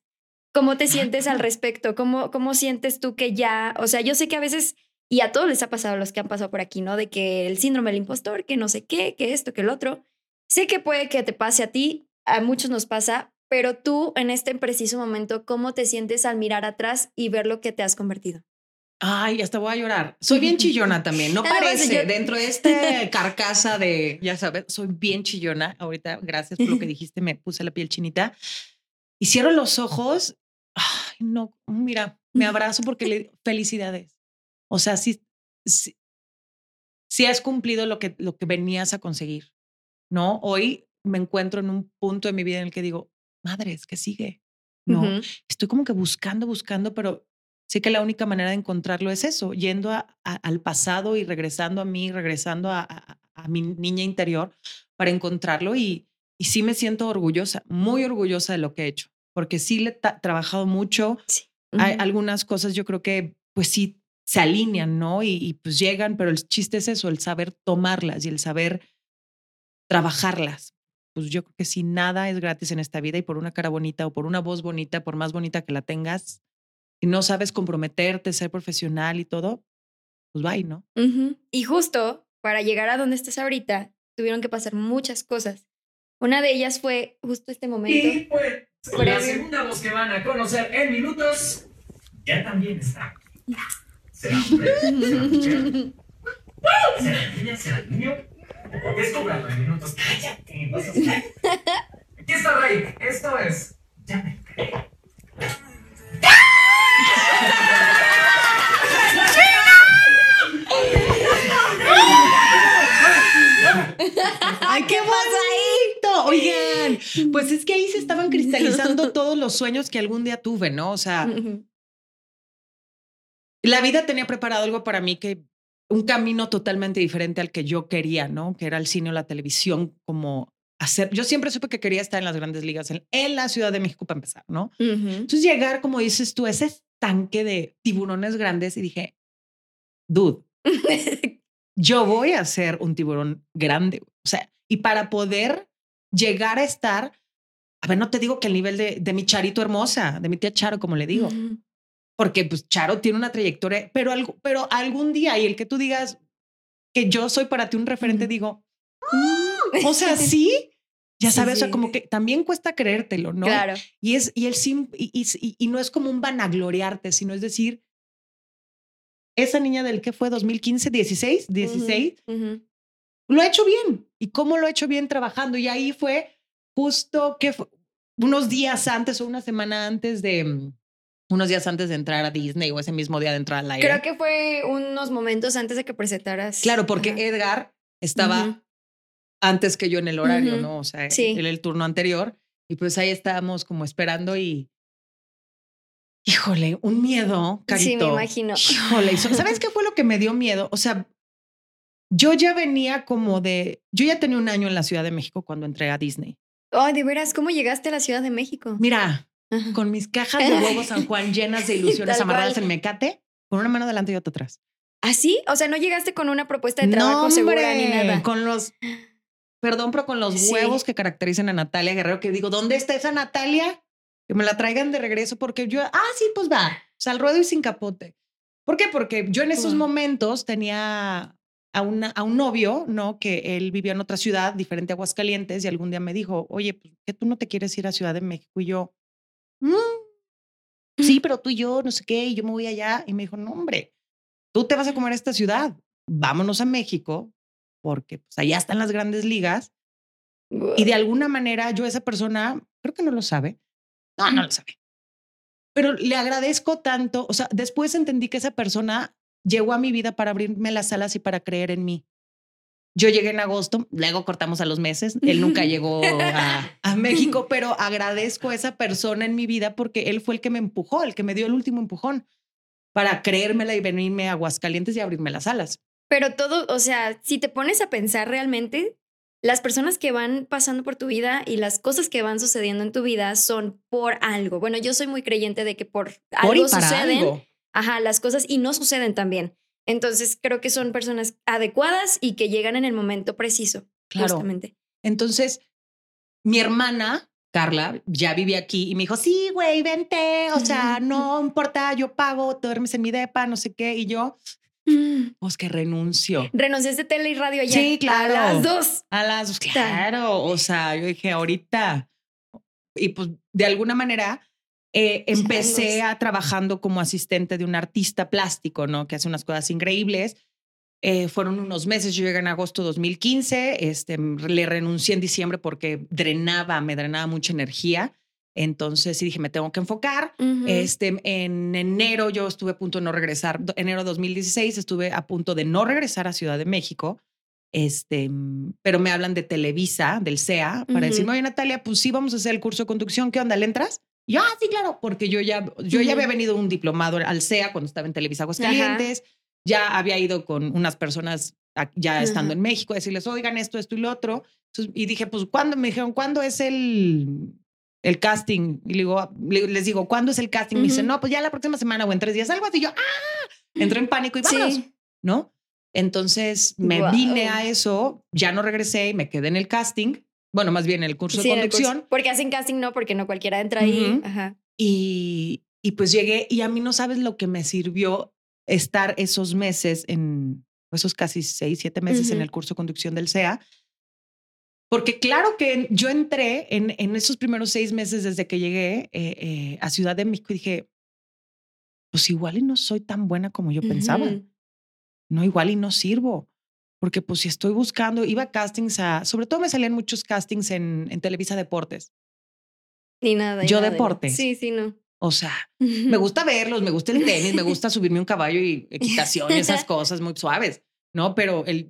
D: ¿Cómo te sientes al respecto? ¿Cómo, ¿Cómo sientes tú que ya, o sea, yo sé que a veces, y a todos les ha pasado a los que han pasado por aquí, ¿no? De que el síndrome del impostor, que no sé qué, que esto, que el otro. Sé que puede que te pase a ti, a muchos nos pasa, pero tú en este preciso momento, ¿cómo te sientes al mirar atrás y ver lo que te has convertido?
E: Ay, hasta voy a llorar. Soy bien chillona también. No
D: Ah,
E: parece.
D: yo-
E: Dentro de esta carcasa de, ya sabes, soy bien chillona. Ahorita, gracias por lo que dijiste, me puse la piel chinita. Y cierro los ojos. Ay, no, mira, me abrazo porque le felicidades. O sea, sí, sí, sí has cumplido lo que, lo que venías a conseguir. ¿no? Hoy me encuentro en un punto de mi vida en el que digo, madres, ¿qué sigue? No, estoy como que buscando, buscando, pero sé que la única manera de encontrarlo es eso, yendo al pasado y regresando a mí, regresando a, mi niña interior para encontrarlo y, y sí me siento orgullosa, muy orgullosa de lo que he hecho, porque sí le he trabajado mucho. Hay algunas cosas yo creo que pues sí se alinean, ¿no? Y, y, pues llegan, pero el chiste es eso, el saber tomarlas y el saber trabajarlas. Pues yo creo que si nada es gratis en esta vida y por una cara bonita o por una voz bonita, por más bonita que la tengas, y no sabes comprometerte, ser profesional y todo, pues bye, ¿no?
D: Y justo para llegar a donde estás ahorita, tuvieron que pasar muchas cosas. Una de ellas fue justo este momento.
H: Y pues, la segunda voz que van a conocer en minutos ya también está. ¿Será hombre? ¿Será mujer? ¿Será niña? ¿Será niño? Descúbralo en minutos. Cállate, vas a Aquí está Ray. Esto es. Ya me enteré.
E: ¡Ay, qué bonito! Oigan, pues es que ahí se estaban cristalizando todos los sueños que algún día tuve, ¿no? O sea, la vida tenía preparado algo para mí que un camino totalmente diferente al que yo quería, ¿no? Que era el cine o la televisión, como hacer. Yo siempre supe que quería estar en las grandes ligas, en, la Ciudad de México para empezar, ¿no? Entonces llegar, como dices tú, ese estanque de tiburones grandes y dije, dude, yo voy a ser un tiburón grande. O sea, y para poder llegar a estar, a ver, no te digo que el nivel de, de mi Charito hermosa, de mi tía Charo, como le digo, porque pues Charo tiene una trayectoria, pero, algo, pero algún día y el que tú digas que yo soy para ti un referente, digo, o sea, sí, ya sabes, o sea, como que también cuesta creértelo, ¿no?
D: Claro.
E: Y es, y el sim, y, y, y, no es como un vanagloriarte, sino es decir, esa niña del que fue 2015, 16, 16, lo he hecho bien. ¿Y cómo lo he hecho bien trabajando? Y ahí fue justo que unos días antes o una semana antes de, mm, unos días antes de entrar a Disney o ese mismo día de entrar al aire.
D: Creo que fue unos momentos antes de que presentaras.
E: Claro, porque Edgar estaba antes que yo en el horario, ¿no? O sea, en el turno anterior. Y pues ahí estábamos como esperando y. Híjole, un miedo, carito.
D: Sí, me imagino.
E: Híjole, ¿sabes qué fue lo que me dio miedo? O sea, yo ya venía como de. Yo ya tenía un año en la Ciudad de México cuando entré a Disney.
D: Oh, de veras, ¿cómo llegaste a la Ciudad de México?
E: Mira, con mis cajas de huevos San Juan llenas de ilusiones amarradas en mecate, con una mano delante y otra atrás.
D: ¿Ah, sí? O sea, no llegaste con una propuesta de trabajo no, segura ni nada.
E: Con los. Perdón, pero con los huevos que caracterizan a Natalia Guerrero, que digo, ¿dónde está esa Natalia? Que me la traigan de regreso porque yo, ah, sí, pues va, o sea, al ruedo y sin capote. ¿Por qué? Porque yo en esos momentos tenía a, una, a un novio, ¿no? Que él vivía en otra ciudad, diferente a Aguascalientes, y algún día me dijo, oye, pues, ¿qué tú no te quieres ir a Ciudad de México? Y yo, Mm, sí, pero tú y yo, no sé qué, y yo me voy allá. Y me dijo, no, hombre, tú te vas a comer a esta ciudad, vámonos a México, porque pues, allá están las grandes ligas. Y de alguna manera yo esa persona, creo que no lo sabe. No, no lo sabe. Pero le agradezco tanto, o sea, después entendí que esa persona llegó a mi vida para abrirme las alas y para creer en mí. Yo llegué en agosto, luego cortamos a los meses. Él nunca llegó a, México, pero agradezco a esa persona en mi vida porque él fue el que me empujó, el que me dio el último empujón para creérmela y venirme a Aguascalientes y abrirme las alas.
D: Pero todo, o sea, si te pones a pensar realmente, las personas que van pasando por tu vida y las cosas que van sucediendo en tu vida son por algo. Bueno, yo soy muy creyente de que por, algo suceden. Ajá, las cosas y no suceden también. Entonces creo que son personas adecuadas y que llegan en el momento preciso. Claro. Justamente.
E: Entonces, mi hermana, Carla, ya vive aquí y me dijo, sí, güey, vente, o sea, no importa, yo pago, duermes en mi depa, no sé qué, y yo, mm. pues que renuncio.
D: ¿Renunciaste tele y radio allá?
E: Sí, claro.
D: A las dos.
E: A las dos, claro. O sea, yo dije, ahorita. Y pues de alguna manera eh, empecé a trabajando como asistente de un artista plástico, ¿no? Que hace unas cosas increíbles. Eh, fueron unos meses, yo llegué en agosto de 2015, este, le renuncié en diciembre porque drenaba, me drenaba mucha energía. Entonces sí dije, me tengo que enfocar. este, en enero yo estuve a punto de no regresar, enero de 2016 estuve a punto de no regresar a Ciudad de México Este, pero me hablan de Televisa, del CEA, para
D: Ujú.
E: decirme, oye, Natalia, pues sí, vamos a hacer el curso de conducción. ¿Qué onda? ¿Le entras? Y ah, sí, claro, porque yo ya, yo ya había venido un diplomado al CEA cuando estaba en Televisa Aguascalientes. Ya había ido con unas personas a- ya estando
D: Ajá.
E: en México a decirles, oigan, esto, esto y lo otro. Entonces, y dije, pues, ¿cuándo? Me dijeron, ¿cuándo es el, el casting? Y digo, ah, le- les digo, ¿cuándo es el casting? Me dicen, no, pues ya la próxima semana o en tres días, algo así. Y yo, ¡ah! Entré en pánico y vámonos,
D: Sí.
E: ¿no? Entonces me
D: Guau.
E: vine a eso, ya no regresé y me quedé en el casting. Bueno, más bien en el curso
D: Sí,
E: de
D: en el curso.
E: conducción.
D: Porque hacen casting, no, porque no cualquiera entra ahí.
E: Ujú.
D: Ajá.
E: Y, y pues llegué y a mí no sabes lo que me sirvió estar esos meses en esos casi seis, siete meses en
D: Ujú.
E: el curso de conducción del CEA. Porque claro que yo entré en, en esos primeros seis meses desde que llegué eh, eh, a Ciudad de México y dije, pues igual y no soy tan buena como yo pensaba.
D: Ujú.
E: No, igual y no sirvo. Porque pues si estoy buscando, iba a castings a, sobre todo me salían muchos castings en, en Televisa Deportes.
D: Ni nada. y
E: Yo
D: nada, y-
E: deportes.
D: Sí, sí, no.
E: O sea, me gusta verlos, me gusta el tenis, me gusta subirme a un caballo y equitación y esas cosas muy suaves, ¿no? Pero el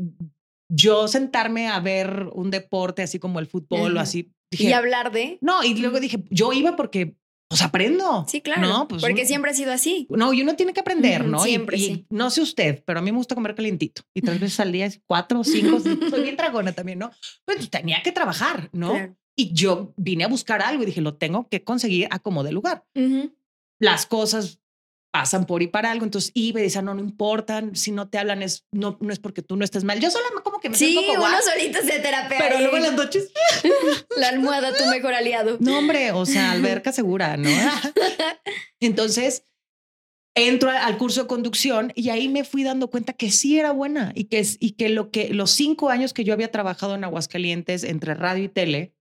E: yo sentarme a ver un deporte así como el fútbol o así,
D: Y
E: dije,
D: hablar de.
E: no, y luego dije, yo iba porque pues aprendo.
D: Sí, claro.
E: No, pues
D: porque
E: uno-
D: siempre ha sido así.
E: No, y uno tiene que aprender, ¿no? Y-
D: siempre,
E: y,
D: sí.
E: no sé usted, pero a mí me gusta comer calientito. Y tres veces al día, cuatro o cinco, soy bien dragona también, ¿no? Pues tenía que trabajar, ¿no?
D: Claro.
E: Y yo vine a buscar algo y dije, lo tengo que conseguir a como de lugar
D: Ujú.
E: las cosas pasan por y para algo. Entonces iba y decía, no, no importa, si no te hablan es, no, no es porque tú no estés mal. Yo solo como que me
D: Sí,
E: poco
D: uno solito se terapea.
E: pero luego en las noches,
D: La almohada, tu mejor aliado.
E: no, hombre, o sea, alberca segura, ¿no? Entonces entro al curso de conducción y ahí me fui dando cuenta que sí era buena y que, y que, lo que los cinco años que yo había trabajado en Aguascalientes entre radio y tele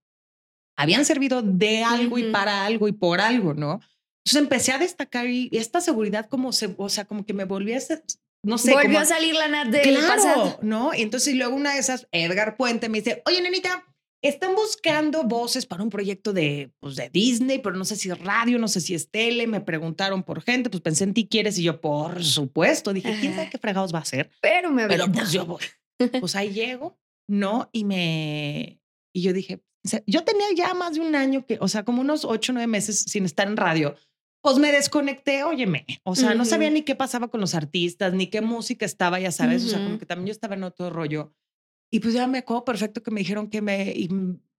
E: habían servido de algo y para algo y por algo, ¿no? Entonces empecé a destacar y esta seguridad como se, o sea, como que me volví a ser, no sé,
D: Volvió
E: como-
D: a salir la Nat del
E: claro,
D: pasado.
E: ¿no? Y entonces luego una de esas, Edgar Puente me dice, oye, nenita, están buscando voces para un proyecto de, pues, de Disney, pero no sé si es radio, no sé si es tele, me preguntaron por gente, pues pensé en ti, ¿quieres? Y yo, por supuesto, dije, ¿quién sabe qué fregados va a hacer?
D: Pero me
E: Pero pues yo voy. Pues ahí llego, ¿no? Y me, y yo dije, yo tenía ya más de un año que, o sea, como unos ocho, nueve meses sin estar en radio. Pues me desconecté, óyeme. O sea, no
D: Ujú.
E: sabía ni qué pasaba con los artistas, ni qué música estaba, ya sabes. O sea, como que también yo estaba en otro rollo. Y pues ya me acuerdo perfecto que me dijeron que me, y,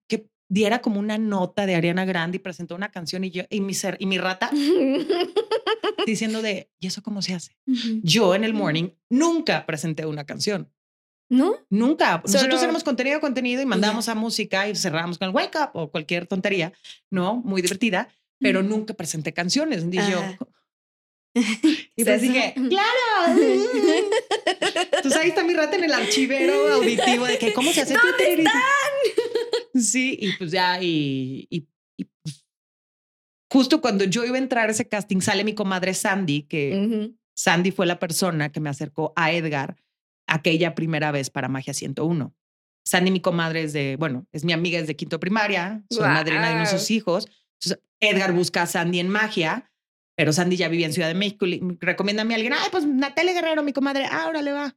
E: que diera como una nota de Ariana Grande y presentó una canción y yo, y mi ser, y mi rata diciendo de, ¿y eso cómo se hace? Yo en el morning nunca presenté una canción.
D: ¿No?
E: Nunca. Nosotros
D: Solo-
E: tenemos contenido, contenido y mandamos a música y cerramos con el wake up o cualquier tontería, ¿no? Muy divertida, pero nunca presenté canciones. Y yo, y pues dije, claro. Entonces ahí está mi rata en el archivero auditivo de que cómo se hace.
D: ¿Dónde
E: Sí, y pues ya, y, y- y, pues, justo cuando yo iba a entrar a ese casting, sale mi comadre Sandy, que
D: Ujú.
E: Sandy fue la persona que me acercó a Edgar aquella primera vez para Magia 101. Sandy, mi comadre, es de, bueno, es mi amiga desde quinto primaria, soy madrina de uno de sus hijos. Entonces, Edgar busca a Sandy en Magia, pero Sandy ya vivía en Ciudad de México. y recomiéndame a alguien, ay, pues Natalia Guerrero, mi comadre, ahora le va.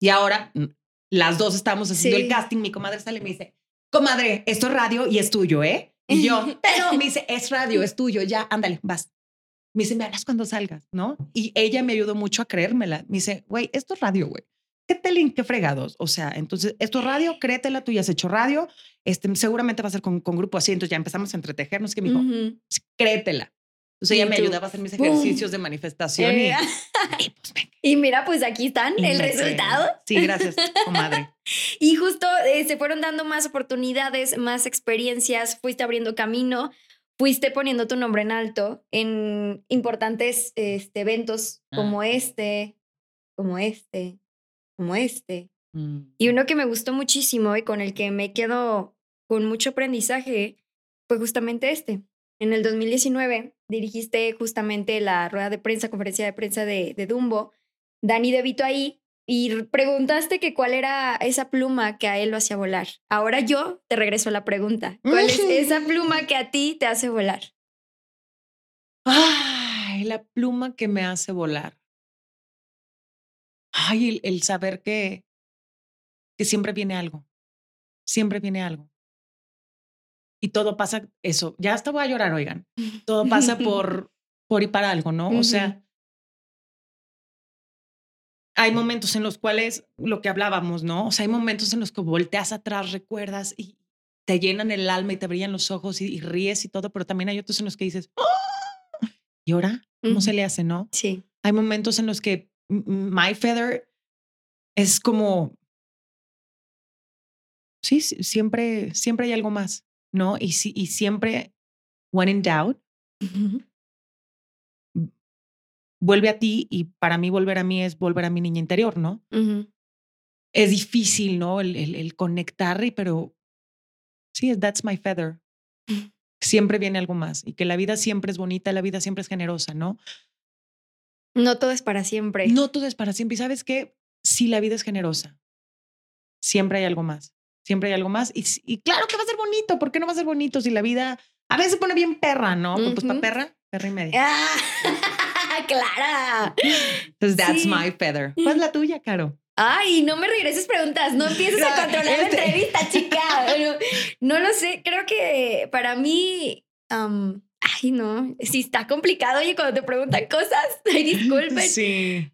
E: Y ahora mm, las dos estamos haciendo
D: Sí.
E: el casting. Mi comadre sale y me dice, comadre, esto es radio y es tuyo, ¿eh? Y yo, pero me dice, es radio, es tuyo, ya, ándale, vas. Me dice, me hablas cuando salgas, ¿no? Y ella me ayudó mucho a creérmela. Me dice, güey, esto es radio, güey. ¿Qué tele, qué fregados? O sea, entonces, esto es radio, créetela, tú ya has hecho radio, este, seguramente va a ser con, con grupo así. Entonces ya empezamos a entretejernos, que me dijo,
D: Ujú.
E: "Sí, créetela. Entonces ella me
D: tú,
E: ayudaba a hacer mis ejercicios de manifestación
D: Eh,
E: y, y, pues.
D: Y mira, pues aquí están
E: y
D: el resultado.
E: creí. Sí, gracias, comadre.
D: Y justo eh, se fueron dando más oportunidades, más experiencias, fuiste abriendo camino, fuiste poniendo tu nombre en alto en importantes este, eventos
E: Ah.
D: como este, como este, como este.
E: Mm.
D: Y uno que me gustó muchísimo y con el que me quedo con mucho aprendizaje fue justamente este. En el 2019 dirigiste justamente la rueda de prensa, conferencia de prensa de, de Dumbo. Dani debito ahí y preguntaste que cuál era esa pluma que a él lo hacía volar. Ahora yo te regreso la pregunta. ¿Cuál es esa pluma que a ti te hace volar?
E: Ay, la pluma que me hace volar. Ay, el, el saber que, que siempre viene algo, siempre viene algo. Y todo pasa, eso, ya hasta voy a llorar, oigan, todo pasa por, por y para algo, ¿no? O sea, hay momentos en los cuales, lo que hablábamos, ¿no? O sea, hay momentos en los que volteas atrás, recuerdas y te llenan el alma y te brillan los ojos y, ríes y todo, pero también hay otros en los que dices, ¡Oh! ¿y ahora? ¿Cómo se le hace, no?
D: Sí.
E: Hay momentos en los que My Feather es como, sí, siempre, siempre hay algo más, ¿no? Y, y siempre, when in doubt, vuelve a ti y para mí volver a mí es volver a mi niña interior, ¿no? Es difícil, ¿no? El, el, conectar, pero sí, that's my feather. Siempre viene algo más y que la vida siempre es bonita, la vida siempre es generosa, ¿no?
D: No todo es para siempre.
E: No todo es para siempre. Y sabes qué? Si la vida es generosa, siempre hay algo más. Siempre hay algo más. Y, y, claro que va a ser bonito. ¿Por qué no va a ser bonito si la vida a veces se pone bien perra, ¿no? Pues para perra, perra y media.
D: Ah. Clara.
E: Entonces, that's my feather. ¿Cuál es la tuya, Caro?
D: Ay, no me regreses preguntas, no empieces a controlar la este entrevista, chica. no lo sé, creo que para mí, ay, no, si está complicado, oye, cuando te preguntan cosas, ay, disculpen.
E: Sí.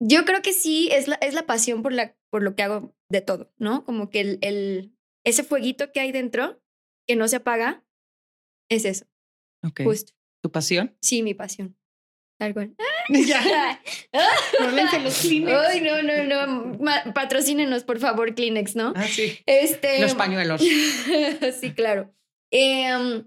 D: yo creo que sí, es la, es la pasión por, la, por lo que hago de todo, ¿no? Como que el, el, ese fueguito que hay dentro, que no se apaga, es eso.
E: Ok. Justo. ¿Tu pasión?
D: Sí, mi pasión. Algo.
E: Ya. los Kleenex.
D: Ay, no, no, no. patrocínenos, por favor, Kleenex, ¿no?
E: Ah, sí.
D: Este...
E: Los pañuelos.
D: sí, claro. Em,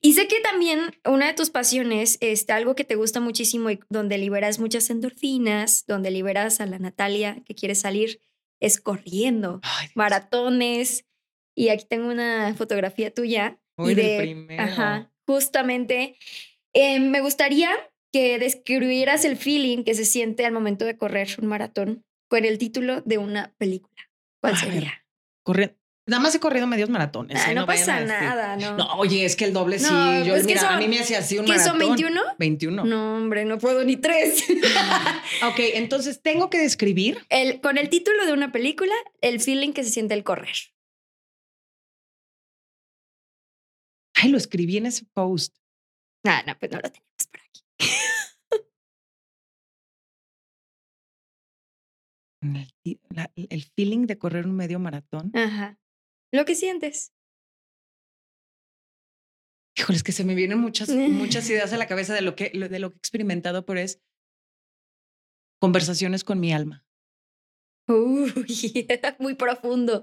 D: y sé que también una de tus pasiones, este, algo que te gusta muchísimo y donde liberas muchas endorfinas, donde liberas a la Natalia que quiere salir, es corriendo, maratones. Y aquí tengo una fotografía tuya.
E: Y de, primero.
D: Ajá, justamente, eh, me gustaría que describieras el feeling que se siente al momento de correr un maratón con el título de una película. ¿Cuál sería?
E: Correr. Nada más he corrido medios maratones.
D: Ah, ¿eh? no, pasa nada, ¿no?
E: No, oye, es que el doble sí. Yo, pues mira, a mí me hacía así un ¿qué son
D: 21?
E: 21.
D: No, hombre, no puedo ni tres.
E: ok, entonces tengo que describir.
D: El, con el título de una película, el feeling que se siente el correr.
E: Ay, lo escribí en ese post.
D: Ah, no, pues no lo tenemos por aquí.
E: El, feeling de correr un medio maratón.
D: Ajá. Lo que sientes.
E: Híjole, es que se me vienen muchas, muchas ideas a la cabeza de lo que, de lo que he experimentado, pero es conversaciones con mi alma.
D: Uy, muy profundo.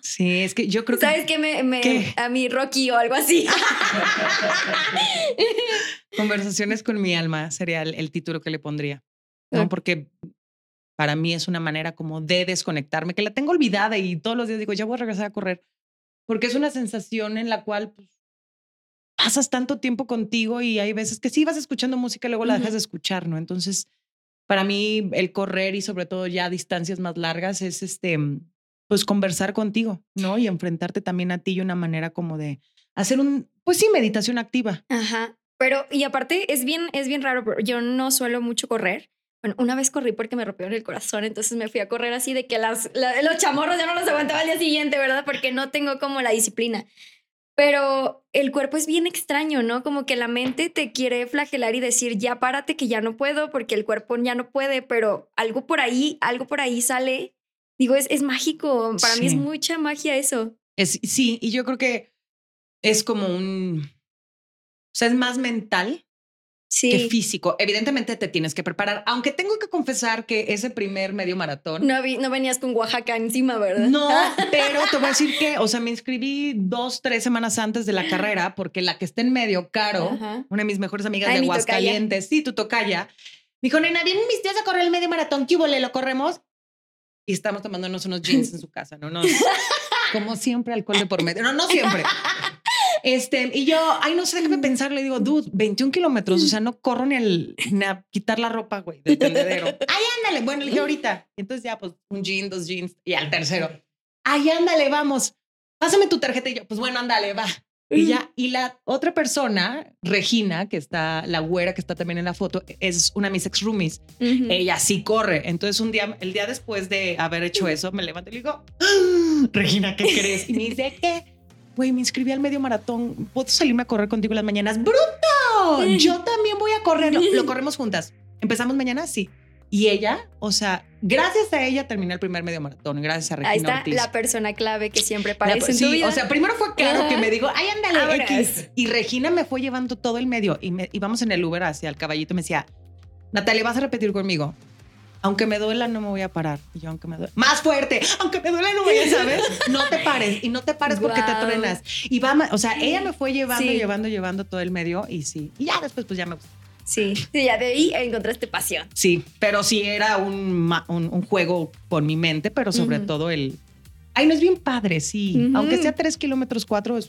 E: Sí, es que yo creo
D: que. ¿Sabes qué? Me, me a mi Rocky o algo así.
E: Conversaciones con mi alma sería el, título que le pondría. ¿no? Porque para mí es una manera como de desconectarme, que la tengo olvidada y todos los días digo, ya voy a regresar a correr. Porque es una sensación en la cual pues, pasas tanto tiempo contigo y hay veces que sí vas escuchando música y luego la dejas de escuchar, ¿no? Entonces para mí el correr y sobre todo ya distancias más largas es este, pues conversar contigo, ¿no? Y enfrentarte también a ti y una manera como de hacer un, pues sí, meditación activa.
D: Ajá. Pero, y aparte es bien, es bien raro, yo no suelo mucho correr. Bueno, una vez corrí porque me rompieron el corazón, entonces me fui a correr así de que las, los chamorros ya no los aguantaba al día siguiente, ¿verdad? Porque no tengo como la disciplina. Pero el cuerpo es bien extraño, ¿no? Como que la mente te quiere flagelar y decir, ya párate que ya no puedo porque el cuerpo ya no puede, pero algo por ahí, algo por ahí sale. Digo, es, es mágico. Para mí es mucha magia eso.
E: Es, sí, y yo creo que es como un, o sea, es más mental que físico. Evidentemente te tienes que preparar, aunque tengo que confesar que ese primer medio maratón.
D: No, no venías con Oaxaca encima, ¿verdad?
E: No, pero te voy a decir que, o sea, me inscribí dos, tres semanas antes de la carrera porque la que está en medio, Caro, una de mis mejores amigas de Aguascalientes, sí, tu tocaya, me dijo, nena, vienen mis tías a correr el medio maratón, ¿qué le lo corremos? Y estamos tomándonos unos jeans en su casa, ¿no? Nos, como siempre, alcohol de por medio. No, no siempre. Este, y yo, ay, no sé, déjame pensar, le digo, dude, 21 kilómetros, o sea, no corro ni, el, ni a quitar la ropa, güey, del tendedero. ay, ándale, bueno, le dije ahorita. Y entonces ya, pues, un jean, dos jeans, y al tercero, ay, ándale, vamos, pásame tu tarjeta. Y yo, pues bueno, ándale, va. Y ya, y la otra persona, Regina, que está, la güera que está también en la foto, es una de mis ex roomies. Ella sí corre. Entonces, un día, el día después de haber hecho eso, me levanto y le digo, ¡Ah! Regina, ¿qué crees? Y me dice, ¿qué? Güey, me inscribí al medio maratón. ¿Puedo salirme a correr contigo las mañanas? ¡Bruto! Yo también voy a correr. Lo, corremos juntas. ¿Empezamos mañana? Sí. Y ella, o sea, gracias a ella terminé el primer medio maratón, gracias a Regina
D: Ahí está
E: Ortiz.
D: la persona clave que siempre aparece en
E: sí,
D: tu vida.
E: o sea, primero fue Caro que me dijo, ay, ándale,
D: Ahora
E: X. Y Regina me fue llevando todo el medio y me, íbamos en el Uber hacia el caballito y me decía, Natalia, vas a repetir conmigo. Aunque me duela, no me voy a parar. Y yo, aunque me duela. Más fuerte. Aunque me duela, no voy a, ¿sabes? No te pares. Y no te pares porque te truenas. Y va, o sea, ella me fue llevando,
D: Sí.
E: llevando, llevando todo el medio y sí. Y ya después, pues ya me gustó.
D: Sí, sí, ya de ahí encontraste pasión.
E: Sí, pero sí era un, un, un juego con mi mente, pero sobre todo el. Ay, no es bien padre, sí. Aunque sea tres kilómetros cuatro, es,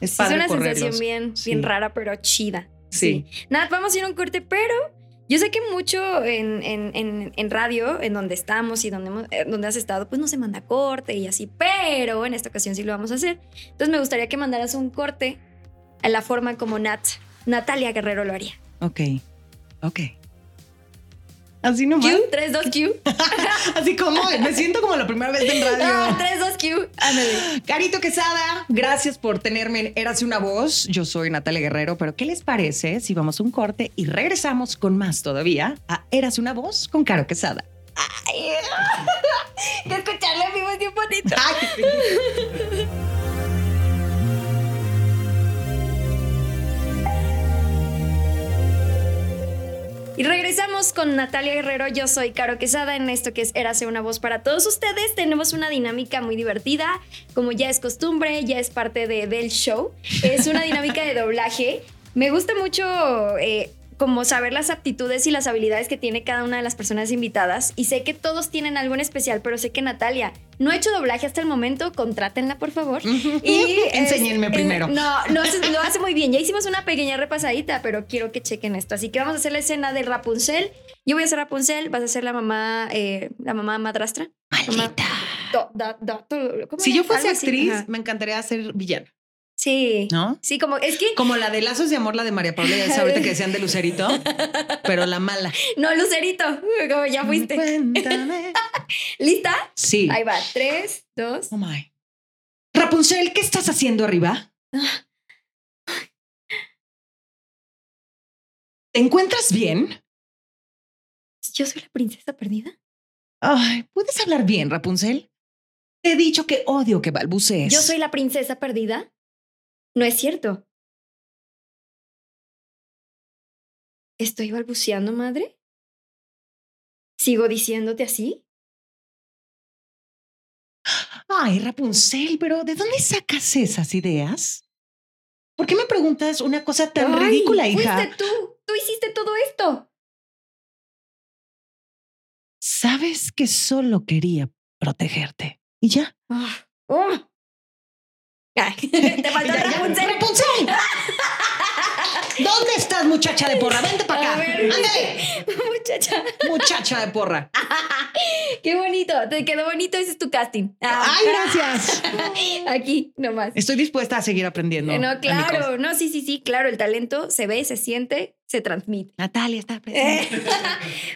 E: es
D: Sí, es
E: padre
D: una
E: correrlos.
D: sensación bien,
E: Sí.
D: bien rara, pero chida.
E: Sí.
D: Nada, vamos a ir a un corte, pero yo sé que mucho en, en- en- en radio, en donde estamos y donde, hemos- eh, donde has estado, pues no se manda corte y así, pero en esta ocasión sí lo vamos a hacer. Entonces me gustaría que mandaras un corte en la forma como Nat, Natalia Guerrero lo haría.
E: Ok, ok. Así nomás.
D: Q, 3, 2, Q.
E: Así como me siento como la primera vez en radio.
D: 3, 2, Q. Ándale.
E: Carito Quesada, gracias por tenerme en Érase una voz. Yo soy Natalia Guerrero, pero ¿qué les parece si vamos a un corte y regresamos con más todavía a Érase una voz con Caro Quesada?
D: Ay, que escucharlo en vivo es bien bonito.
E: Ay,
D: Y regresamos con Natalia Guerrero. Yo soy Caro Quesada en esto que es Érase una voz para todos ustedes. Tenemos una dinámica muy divertida, como ya es costumbre, ya es parte de, del show. Es una dinámica de doblaje. Me gusta mucho eh, como saber las aptitudes y las habilidades que tiene cada una de las personas invitadas. Y sé que todos tienen algo en especial, pero sé que Natalia no ha hecho doblaje hasta el momento. Contrátenla, por favor. Y
E: Enséñenme
D: es-
E: primero.
D: No, no, lo hace muy bien. Ya hicimos una pequeña repasadita, pero quiero que chequen esto. Así que vamos a hacer la escena de Rapunzel. Yo voy a ser Rapunzel, vas a ser la mamá, eh, la mamá madrastra. Maldita.
E: si yo fuese
D: Algo
E: actriz, me encantaría ser villana,
D: Sí.
E: ¿no?
D: Sí, como es que
E: Como la de Lazos de Amor, la de María Paula, ya sabes ahorita que decían de Lucerito, pero la mala.
D: no, Lucerito, como ya fuiste.
E: Cuéntame.
D: ¿Lista?
E: Sí.
D: Ahí va. Tres, dos.
E: Oh my. Rapunzel, ¿qué estás haciendo arriba? ¿Te encuentras bien?
D: Yo soy la princesa perdida.
E: Ay, ¿puedes hablar bien, Rapunzel? Te he dicho que odio que balbucees.
D: Yo soy la princesa perdida. No es cierto. ¿Estoy balbuceando, madre? ¿Sigo diciéndote así?
E: Ay, Rapunzel, pero ¿de dónde sacas esas ideas? ¿Por qué me preguntas una cosa tan
D: Ay,
E: ridícula, hija?
D: Fuiste tú. Tú hiciste todo esto.
E: Sabes que solo quería protegerte. Y ya.
D: Ah, oh. Ay, te faltó
E: Ya, ya.
D: Rapunzel.
E: ¡Rapunzel! ¿Dónde estás, muchacha de porra? Vente para
D: A
E: acá.
D: ver.
E: ¡Ándale!
D: Muchacha.
E: Muchacha de porra.
D: Qué bonito. Te quedó bonito. Ese es tu casting. Ah.
E: ¡Ay, gracias!
D: Aquí, nomás.
E: Estoy dispuesta a seguir aprendiendo.
D: No,
E: amigos.
D: claro. No, sí, sí, sí. Claro, el talento se ve, se siente, se transmite.
E: Natalia está presente.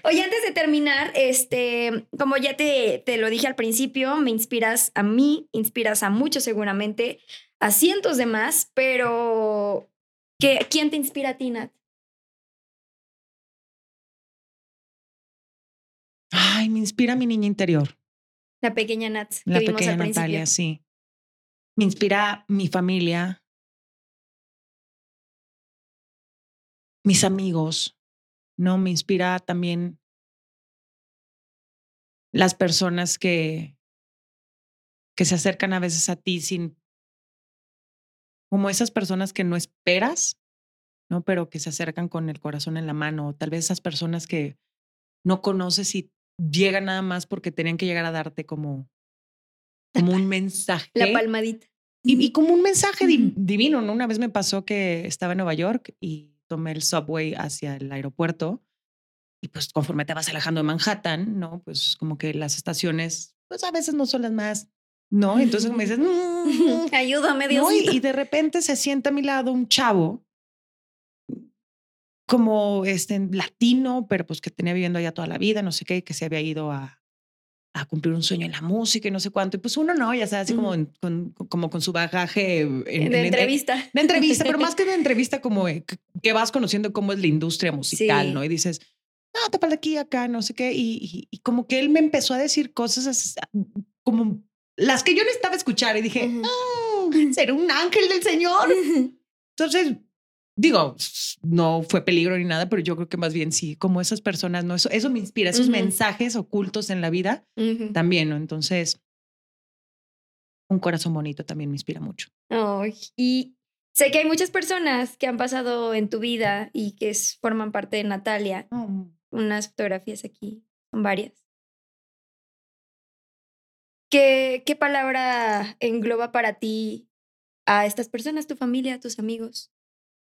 D: Oye, antes de terminar, este, como ya te, te lo dije al principio, me inspiras a mí, inspiras a muchos seguramente, a cientos de más, pero ¿qué, ¿quién te inspira a ti, Nat?
E: Ay, me inspira mi niña interior.
D: La pequeña Nat que
E: La
D: vimos
E: pequeña
D: al principio.
E: Natalia, sí. Me inspira mi familia, mis amigos, ¿no? Me inspira también las personas que, que se acercan a veces a ti sin, como esas personas que no esperas, ¿no? Pero que se acercan con el corazón en la mano, o tal vez esas personas que no conoces y llegan nada más porque tenían que llegar a darte como, como un mensaje.
D: La palmadita.
E: Y, y como un mensaje di- divino, ¿no? Una vez me pasó que estaba en Nueva York y tomé el subway hacia el aeropuerto y pues conforme te vas alejando de Manhattan, ¿no? Pues como que las estaciones, pues a veces no son las más ¿no? Entonces me dices, mm,
D: ayúdame, Dios.
E: ¿no? Y, y de repente se sienta a mi lado un chavo como este latino, pero pues que tenía viviendo allá toda la vida, no sé qué, que se había ido a, a cumplir un sueño en la música y no sé cuánto. Y pues uno no, ya sabes, así como, en- con, como con su bagaje en,
D: de
E: en- en-
D: entrevista.
E: de entrevista, pero más que de entrevista, como que- vas conociendo cómo es la industria musical,
D: Sí.
E: ¿no? Y dices, no, te falta aquí, acá, no sé qué. Y, y- y como que él me empezó a decir cosas así, como las que yo necesitaba escuchar y dije,
D: Ujú.
E: "Mm, será un ángel del Señor. Entonces, digo, no fue peligro ni nada, pero yo creo que más bien sí, como esas personas, ¿no? Eso, eso me inspira, esos mensajes ocultos en la vida también, ¿no? Entonces, un corazón bonito también me inspira mucho.
D: Ay, y sé que hay muchas personas que han pasado en tu vida y que es- forman parte de Natalia. Unas fotografías aquí, son varias. ¿Qué, ¿Qué palabra engloba para ti a estas personas, tu familia, tus amigos?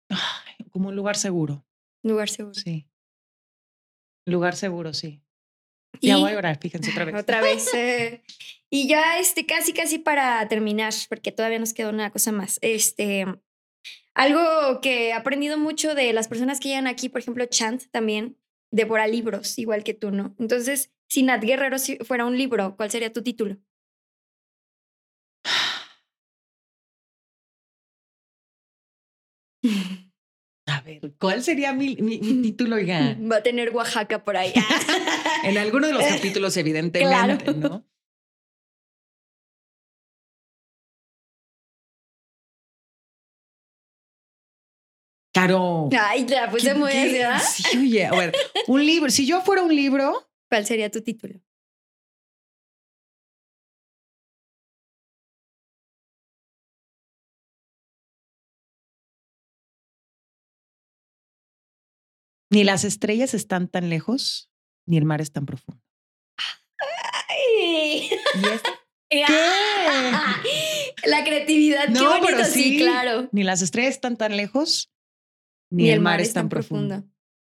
E: Ay, como un lugar seguro,
D: Lugar seguro.
E: sí. Lugar seguro, sí.
D: Y
E: Ya voy a llorar, fíjense otra vez.
D: otra vez. eh, y ya este, casi, casi para terminar, porque todavía nos queda una cosa más. Este, algo que he aprendido mucho de las personas que llegan aquí, por ejemplo, Chant también, devora libros, igual que tú, ¿no? Entonces, si Nat Guerrero fuera un libro, ¿cuál sería tu título?
E: A ver, ¿cuál sería mi, mi, mi título, oiga?
D: Va a tener Oaxaca por ahí.
E: En alguno de los capítulos, evidentemente,
D: Claro.
E: ¿no? Claro.
D: Ay, ya puse
E: ¿Qué-
D: muy.
E: Sí, oye, a ver, un libro. Si yo fuera un libro,
D: ¿Cuál sería tu título?
E: ni las estrellas están tan lejos, ni el mar es tan profundo.
D: Ay.
E: ¿Y esto?
D: ¿Qué? La creatividad, qué
E: No,
D: bonito,
E: pero
D: sí,
E: sí.
D: claro.
E: Ni las estrellas están tan lejos, ni, el mar es tan profundo.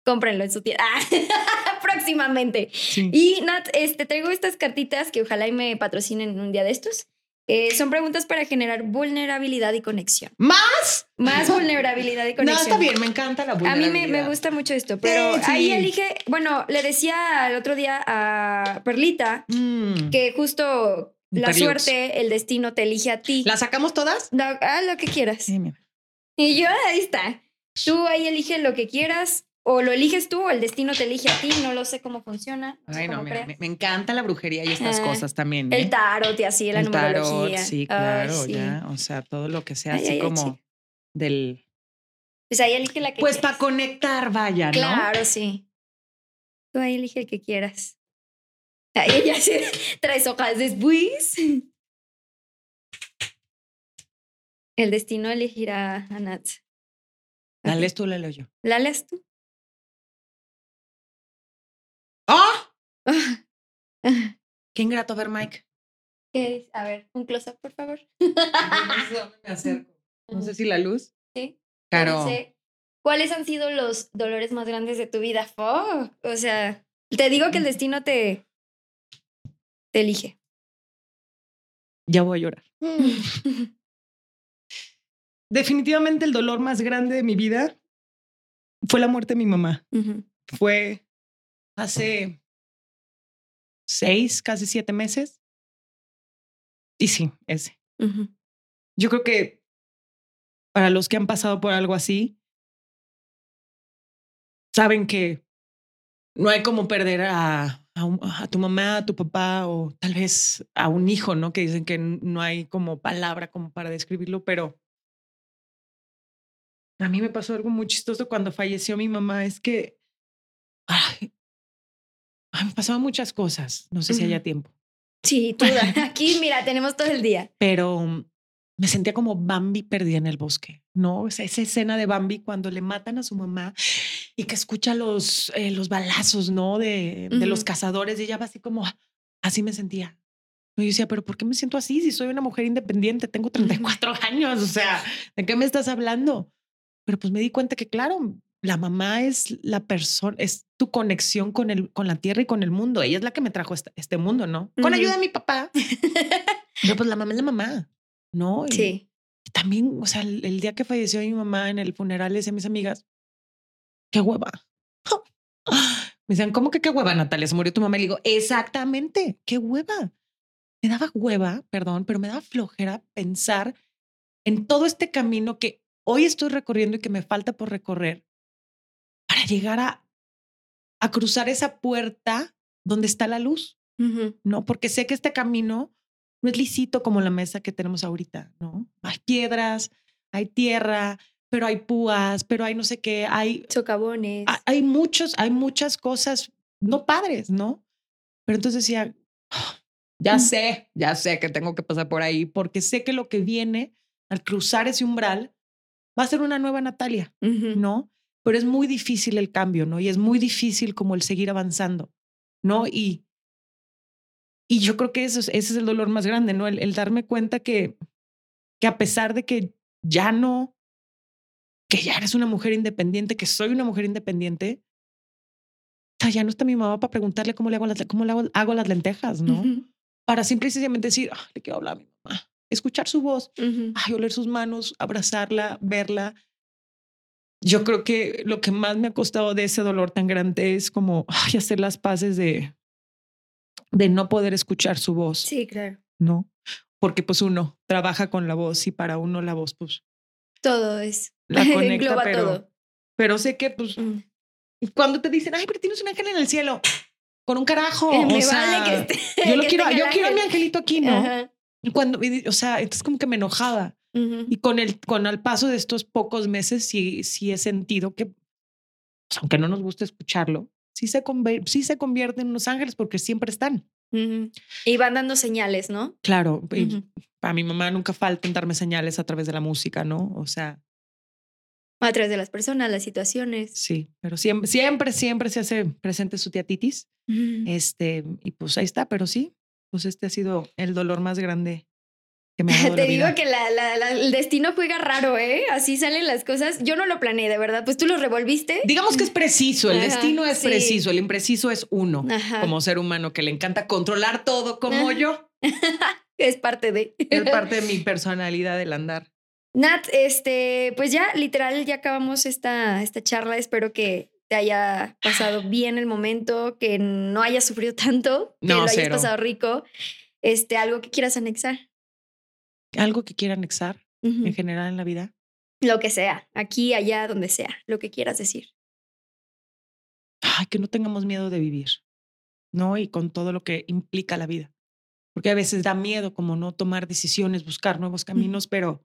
D: Cómprenlo en su tienda. Próximamente.
E: Sí.
D: Y Nat, este, traigo estas cartitas que ojalá y me patrocinen un día de estos. Eh, son preguntas para generar vulnerabilidad y conexión.
E: ¿Más?
D: Más vulnerabilidad y
E: No,
D: conexión.
E: está bien, me encanta la
D: A mí
E: vulnerabilidad.
D: me, me gusta mucho esto, pero
E: Sí,
D: ahí
E: sí.
D: elige, bueno, le decía el otro día a Perlita
E: Mm.
D: que justo la
E: Perlux.
D: suerte, el destino te elige a ti.
E: ¿La sacamos todas?
D: No, haz lo que quieras.
E: Sí.
D: Y yo, ahí está. Tú ahí eliges lo que quieras, o lo eliges tú, o el destino te elige a ti, no lo sé cómo funciona. no sé
E: Ay, no,
D: cómo
E: mira, me, me encanta la brujería y estas
D: Ah,
E: cosas también.
D: El
E: ¿eh?
D: tarot y así, la
E: El tarot,
D: numerología.
E: sí,
D: Ay,
E: claro,
D: sí.
E: ya. O sea, todo lo que sea
D: Ay,
E: así como
D: chica.
E: del.
D: Pues ahí elige la que
E: Pues para conectar, vaya, ¿no?
D: Claro, sí. Tú ahí elige el que quieras. Ahí ella se traes hojas después. El destino elegirá a Nat.
E: Dale tú, la leo yo.
D: ¿La lees tú?
E: ¡Ah! Qué ingrato ver, Mike.
D: A ver, un close-up, por favor.
E: No sé dónde me acerco. No sé si la luz.
D: Sí.
E: Claro.
D: Dice, ¿Cuáles han sido los dolores más grandes de tu vida? Fuck. O sea, te digo que el destino te, te elige.
E: Ya voy a llorar. Definitivamente el dolor más grande de mi vida fue la muerte de mi mamá. Fue hace seis, casi siete meses. Y sí, ese. Yo creo que para los que han pasado por algo así, saben que no hay como perder a, a, un- a tu mamá, a tu papá o tal vez a un hijo, ¿no? Que dicen que no hay como palabra como para describirlo, pero a mí me pasó algo muy chistoso cuando falleció mi mamá. Es que ay, me pasaban muchas cosas. No sé si haya
D: Ujú.
E: tiempo
D: Sí, tú, aquí, mira, tenemos todo el día.
E: pero mm, me sentía como Bambi perdida en el bosque, ¿no? O sea, esa escena de Bambi cuando le matan a su mamá y que escucha los, eh, los balazos, ¿no? De, de los cazadores y ella va así como, así me sentía. Y yo decía, pero ¿por qué me siento así si soy una mujer independiente? Tengo 34 años, o sea, ¿de qué me estás hablando? Pero pues me di cuenta que, claro, la mamá es la persona, es tu conexión con, el, con la tierra y con el mundo. Ella es la que me trajo este, este mundo, ¿no? Con
D: Ujú.
E: ayuda de mi papá. Pero pues la mamá es la mamá, ¿no? Y
D: Sí.
E: También, o sea, el, el día que falleció mi mamá en el funeral, le decía a mis amigas, qué hueva. Me decían, ¿cómo que qué hueva, Natalia? Se murió tu mamá. Y le digo, exactamente, qué hueva. Me daba hueva, perdón, pero me daba flojera pensar en todo este camino que hoy estoy recorriendo y que me falta por recorrer para llegar a, a cruzar esa puerta donde está la luz. ¿no? Porque sé que este camino no es lisito como la mesa que tenemos ahorita, ¿no? Hay piedras, hay tierra, pero hay púas, pero hay no sé qué, hay,
D: Socavones.
E: ha- hay muchos, hay muchas cosas no padres, ¿no? Pero entonces decía, "Ah, ya sé, ya sé que tengo que pasar por ahí, porque sé que lo que viene al cruzar ese umbral va a ser una nueva Natalia. ¿no? Pero es muy difícil el cambio, ¿no? Y es muy difícil como el seguir avanzando, ¿no? Y, y yo creo que eso es, ese es el dolor más grande, ¿no? El, el darme cuenta que, que a pesar de que ya no, que ya eres una mujer independiente, que soy una mujer independiente, ya no está mi mamá para preguntarle cómo le hago las, cómo le hago, hago las lentejas, ¿no? Para simple y sencillamente decir, "Ah, le quiero hablar a mi mamá, escuchar su voz, ay, oler sus manos, abrazarla, verla. Yo creo que lo que más me ha costado de ese dolor tan grande es como ay, hacer las paces de, de no poder escuchar su voz,
D: Sí, claro.
E: ¿no? Porque pues uno trabaja con la voz y para uno la voz pues
D: Todo es.
E: la conecta,
D: Engloba
E: pero,
D: todo.
E: pero sé que pues
D: Mm.
E: cuando te dicen, ay, pero tienes un ángel en el cielo, con un carajo.
D: Eh, me
E: o sea,
D: vale que esté.
E: yo lo
D: que
E: quiero, yo quiero a mi angelito aquí, ¿no?
D: Ajá.
E: Y cuando, y o sea, entonces como que me enojaba. Y con el, con el paso de estos pocos meses, sí, sí he sentido que, pues, aunque no nos guste escucharlo, sí se, sí se convierten en unos ángeles porque siempre están.
D: Y van dando señales, ¿no?
E: Claro, y
D: Ujú.
E: para mi mamá nunca falta en darme señales a través de la música, ¿no? O sea,
D: A través de las personas, las situaciones.
E: sí, pero siempre, siempre, siempre se hace presente su tía Titis.
D: Ujú.
E: Este, y pues ahí está, pero sí, pues este ha sido el dolor más grande que me
D: Te digo que la- la- la- el destino juega raro, ¿eh? Así salen las cosas. Yo no lo planeé, de verdad. Pues tú lo revolviste.
E: Digamos que es preciso, el
D: Ajá,
E: destino es
D: sí.
E: preciso, el impreciso es uno,
D: Ajá.
E: como ser humano que le encanta controlar todo como
D: Ajá.
E: yo.
D: Es parte de.
E: Es parte de mi personalidad el andar.
D: Nat, este, pues ya literal ya acabamos esta, esta charla. Espero que te haya pasado bien el momento, que no hayas sufrido tanto, que
E: No,
D: lo hayas
E: cero.
D: pasado rico. Este, algo que quieras anexar.
E: Algo que quiera anexar
D: Ujú.
E: en general en la vida.
D: Lo que sea, aquí, allá, donde sea, lo que quieras decir.
E: Ay, que no tengamos miedo de vivir, ¿no? Y con todo lo que implica la vida. Porque a veces da miedo como no tomar decisiones, buscar nuevos caminos, pero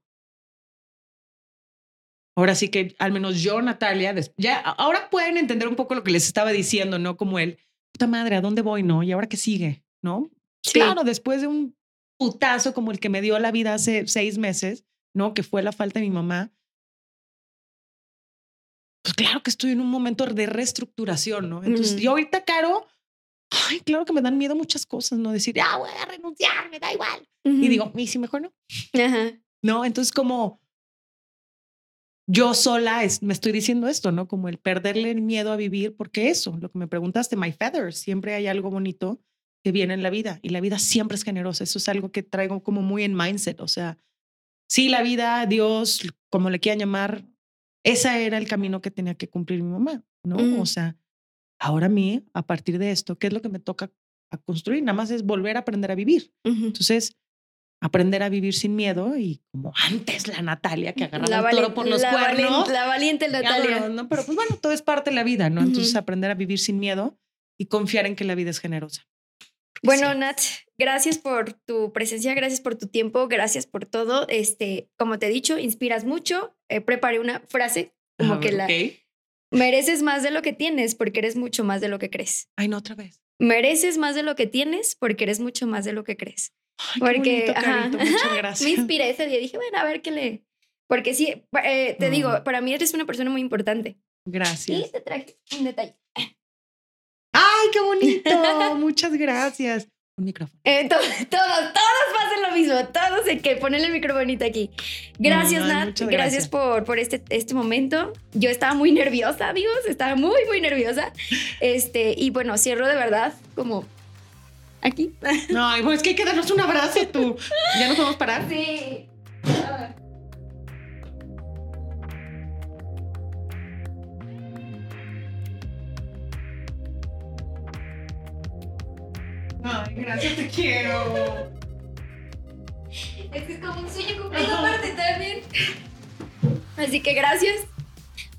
E: ahora sí que al menos yo, Natalia, ya ahora pueden entender un poco lo que les estaba diciendo, ¿no? Como el, puta madre, ¿a dónde voy, no? ¿Y ahora qué sigue, no?
D: Sí.
E: Claro, después de un putazo como el que me dio la vida hace seis meses, ¿no? Que fue la falta de mi mamá. Pues claro que estoy en un momento de reestructuración, ¿no? Entonces, yo ahorita, Caro, ay, claro que me dan miedo muchas cosas, ¿no? Decir, ah, voy a renunciar, me da igual. Y
D: Ujú.
E: digo, y si mejor no,
D: Ajá.
E: ¿no? Entonces, como yo sola es- me estoy diciendo esto, ¿no? Como el perderle el miedo a vivir, porque eso, lo que me preguntaste, my feathers, siempre hay algo bonito que viene en la vida y la vida siempre es generosa. Eso es algo que traigo como muy en mindset. O sea, sí, la vida, Dios, como le quieran llamar, ese era el camino que tenía que cumplir mi mamá, ¿no?
D: Mm.
E: O sea, ahora a mí, a partir de esto, ¿qué es lo que me toca a construir? Nada más es volver a aprender a vivir.
D: Ujú.
E: Entonces, aprender a vivir sin miedo y como antes la Natalia que agarraba
D: La,
E: el toro por los
D: la
E: cuernos.
D: la valiente Natalia.
E: no, no, pero pues bueno, todo es parte de la vida, ¿no? Entonces
D: Ujú.
E: aprender a vivir sin miedo y confiar en que la vida es generosa.
D: Bueno,
E: Sí.
D: Nat, gracias por tu presencia, gracias por tu tiempo, gracias por todo. Este, como te he dicho, inspiras mucho. Eh, preparé una frase como
E: A
D: que la
E: ok.
D: mereces más de lo que tienes porque eres mucho más de lo que crees.
E: Ay, no, otra vez.
D: Mereces más de lo que tienes porque eres mucho más de lo que crees.
E: Ay, qué
D: Porque
E: bonito,
D: ajá,
E: Carito, muchas gracias.
D: me inspiré ese día. Dije, bueno, a ver qué le. Porque sí, eh, te
E: Mm.
D: digo, para mí eres una persona muy importante. Y
E: Gracias.
D: te traje un detalle.
E: Ay, qué bonito. muchas gracias. Un micrófono.
D: Eh, to- todos, todos pasan lo mismo. Todos hay que ponerle el microfonito aquí. Gracias, Nat. Gracias,
E: gracias.
D: por, por este, este momento. Yo estaba muy nerviosa, amigos. Estaba muy, muy nerviosa. Este, y bueno, cierro de verdad como Aquí.
E: No, es que hay que darnos un abrazo tú. ¿Ya nos podemos parar?
D: Sí.
E: Ay, gracias, te quiero.
D: Es que es como un sueño cumplido aparte también. Así que gracias.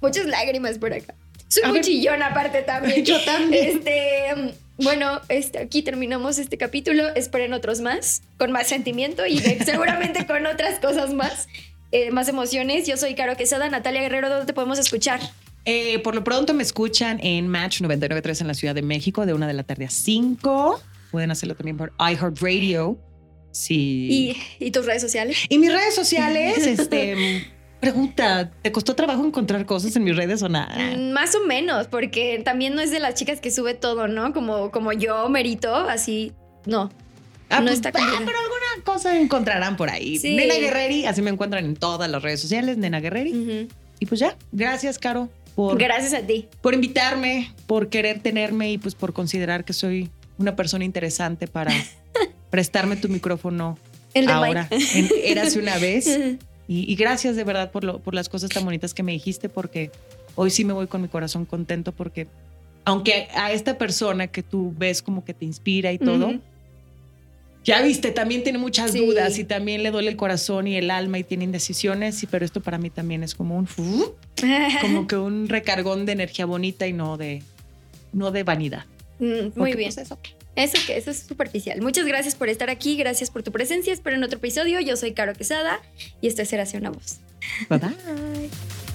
D: Muchas lágrimas por acá. Soy muy chillona aparte también.
E: Yo también.
D: Este, bueno, este, aquí terminamos este capítulo. Esperen otros más, con más sentimiento y seguramente con otras cosas más, eh, más emociones. Yo soy Caro Quesada, Natalia Guerrero, ¿dónde te podemos escuchar?
E: Eh, por lo pronto me escuchan en Match 99.3 en la Ciudad de México de una de la tarde a 5. Pueden hacerlo también por iHeartRadio. Sí.
D: ¿Y, tus redes sociales?
E: Y mis redes sociales, este. Pregunta, ¿te costó trabajo encontrar cosas en mis redes o nada?
D: Mm, más o menos, porque también no es de las chicas que sube todo, ¿no? Como, como yo, Merito, así, no.
E: Ah, no pues, está ah, pero alguna cosa encontrarán por ahí. Nena Guerreri, así me encuentran en todas las redes sociales, Nena Guerreri. Y pues ya, gracias, Caro. Por,
D: gracias a ti.
E: Por invitarme, por querer tenerme y pues por considerar que soy una persona interesante para prestarme tu micrófono
D: El de
E: ahora. En, Érase una vez. Y, gracias de verdad por, lo, por las cosas tan bonitas que me dijiste, porque hoy sí me voy con mi corazón contento, porque aunque a esta persona que tú ves como que te inspira y todo, ya viste, también tiene muchas dudas y también le duele el corazón y el alma y tiene indecisiones, y, pero esto para mí también es como un, como que un recargón de energía bonita y no de, no de vanidad.
D: Mm, muy bien. Pues, eso. Eso que eso es superficial. Muchas gracias por estar aquí, gracias por tu presencia. Espero en otro episodio. Yo soy Caro Quesada y esto es Será una voz.
E: Bye bye.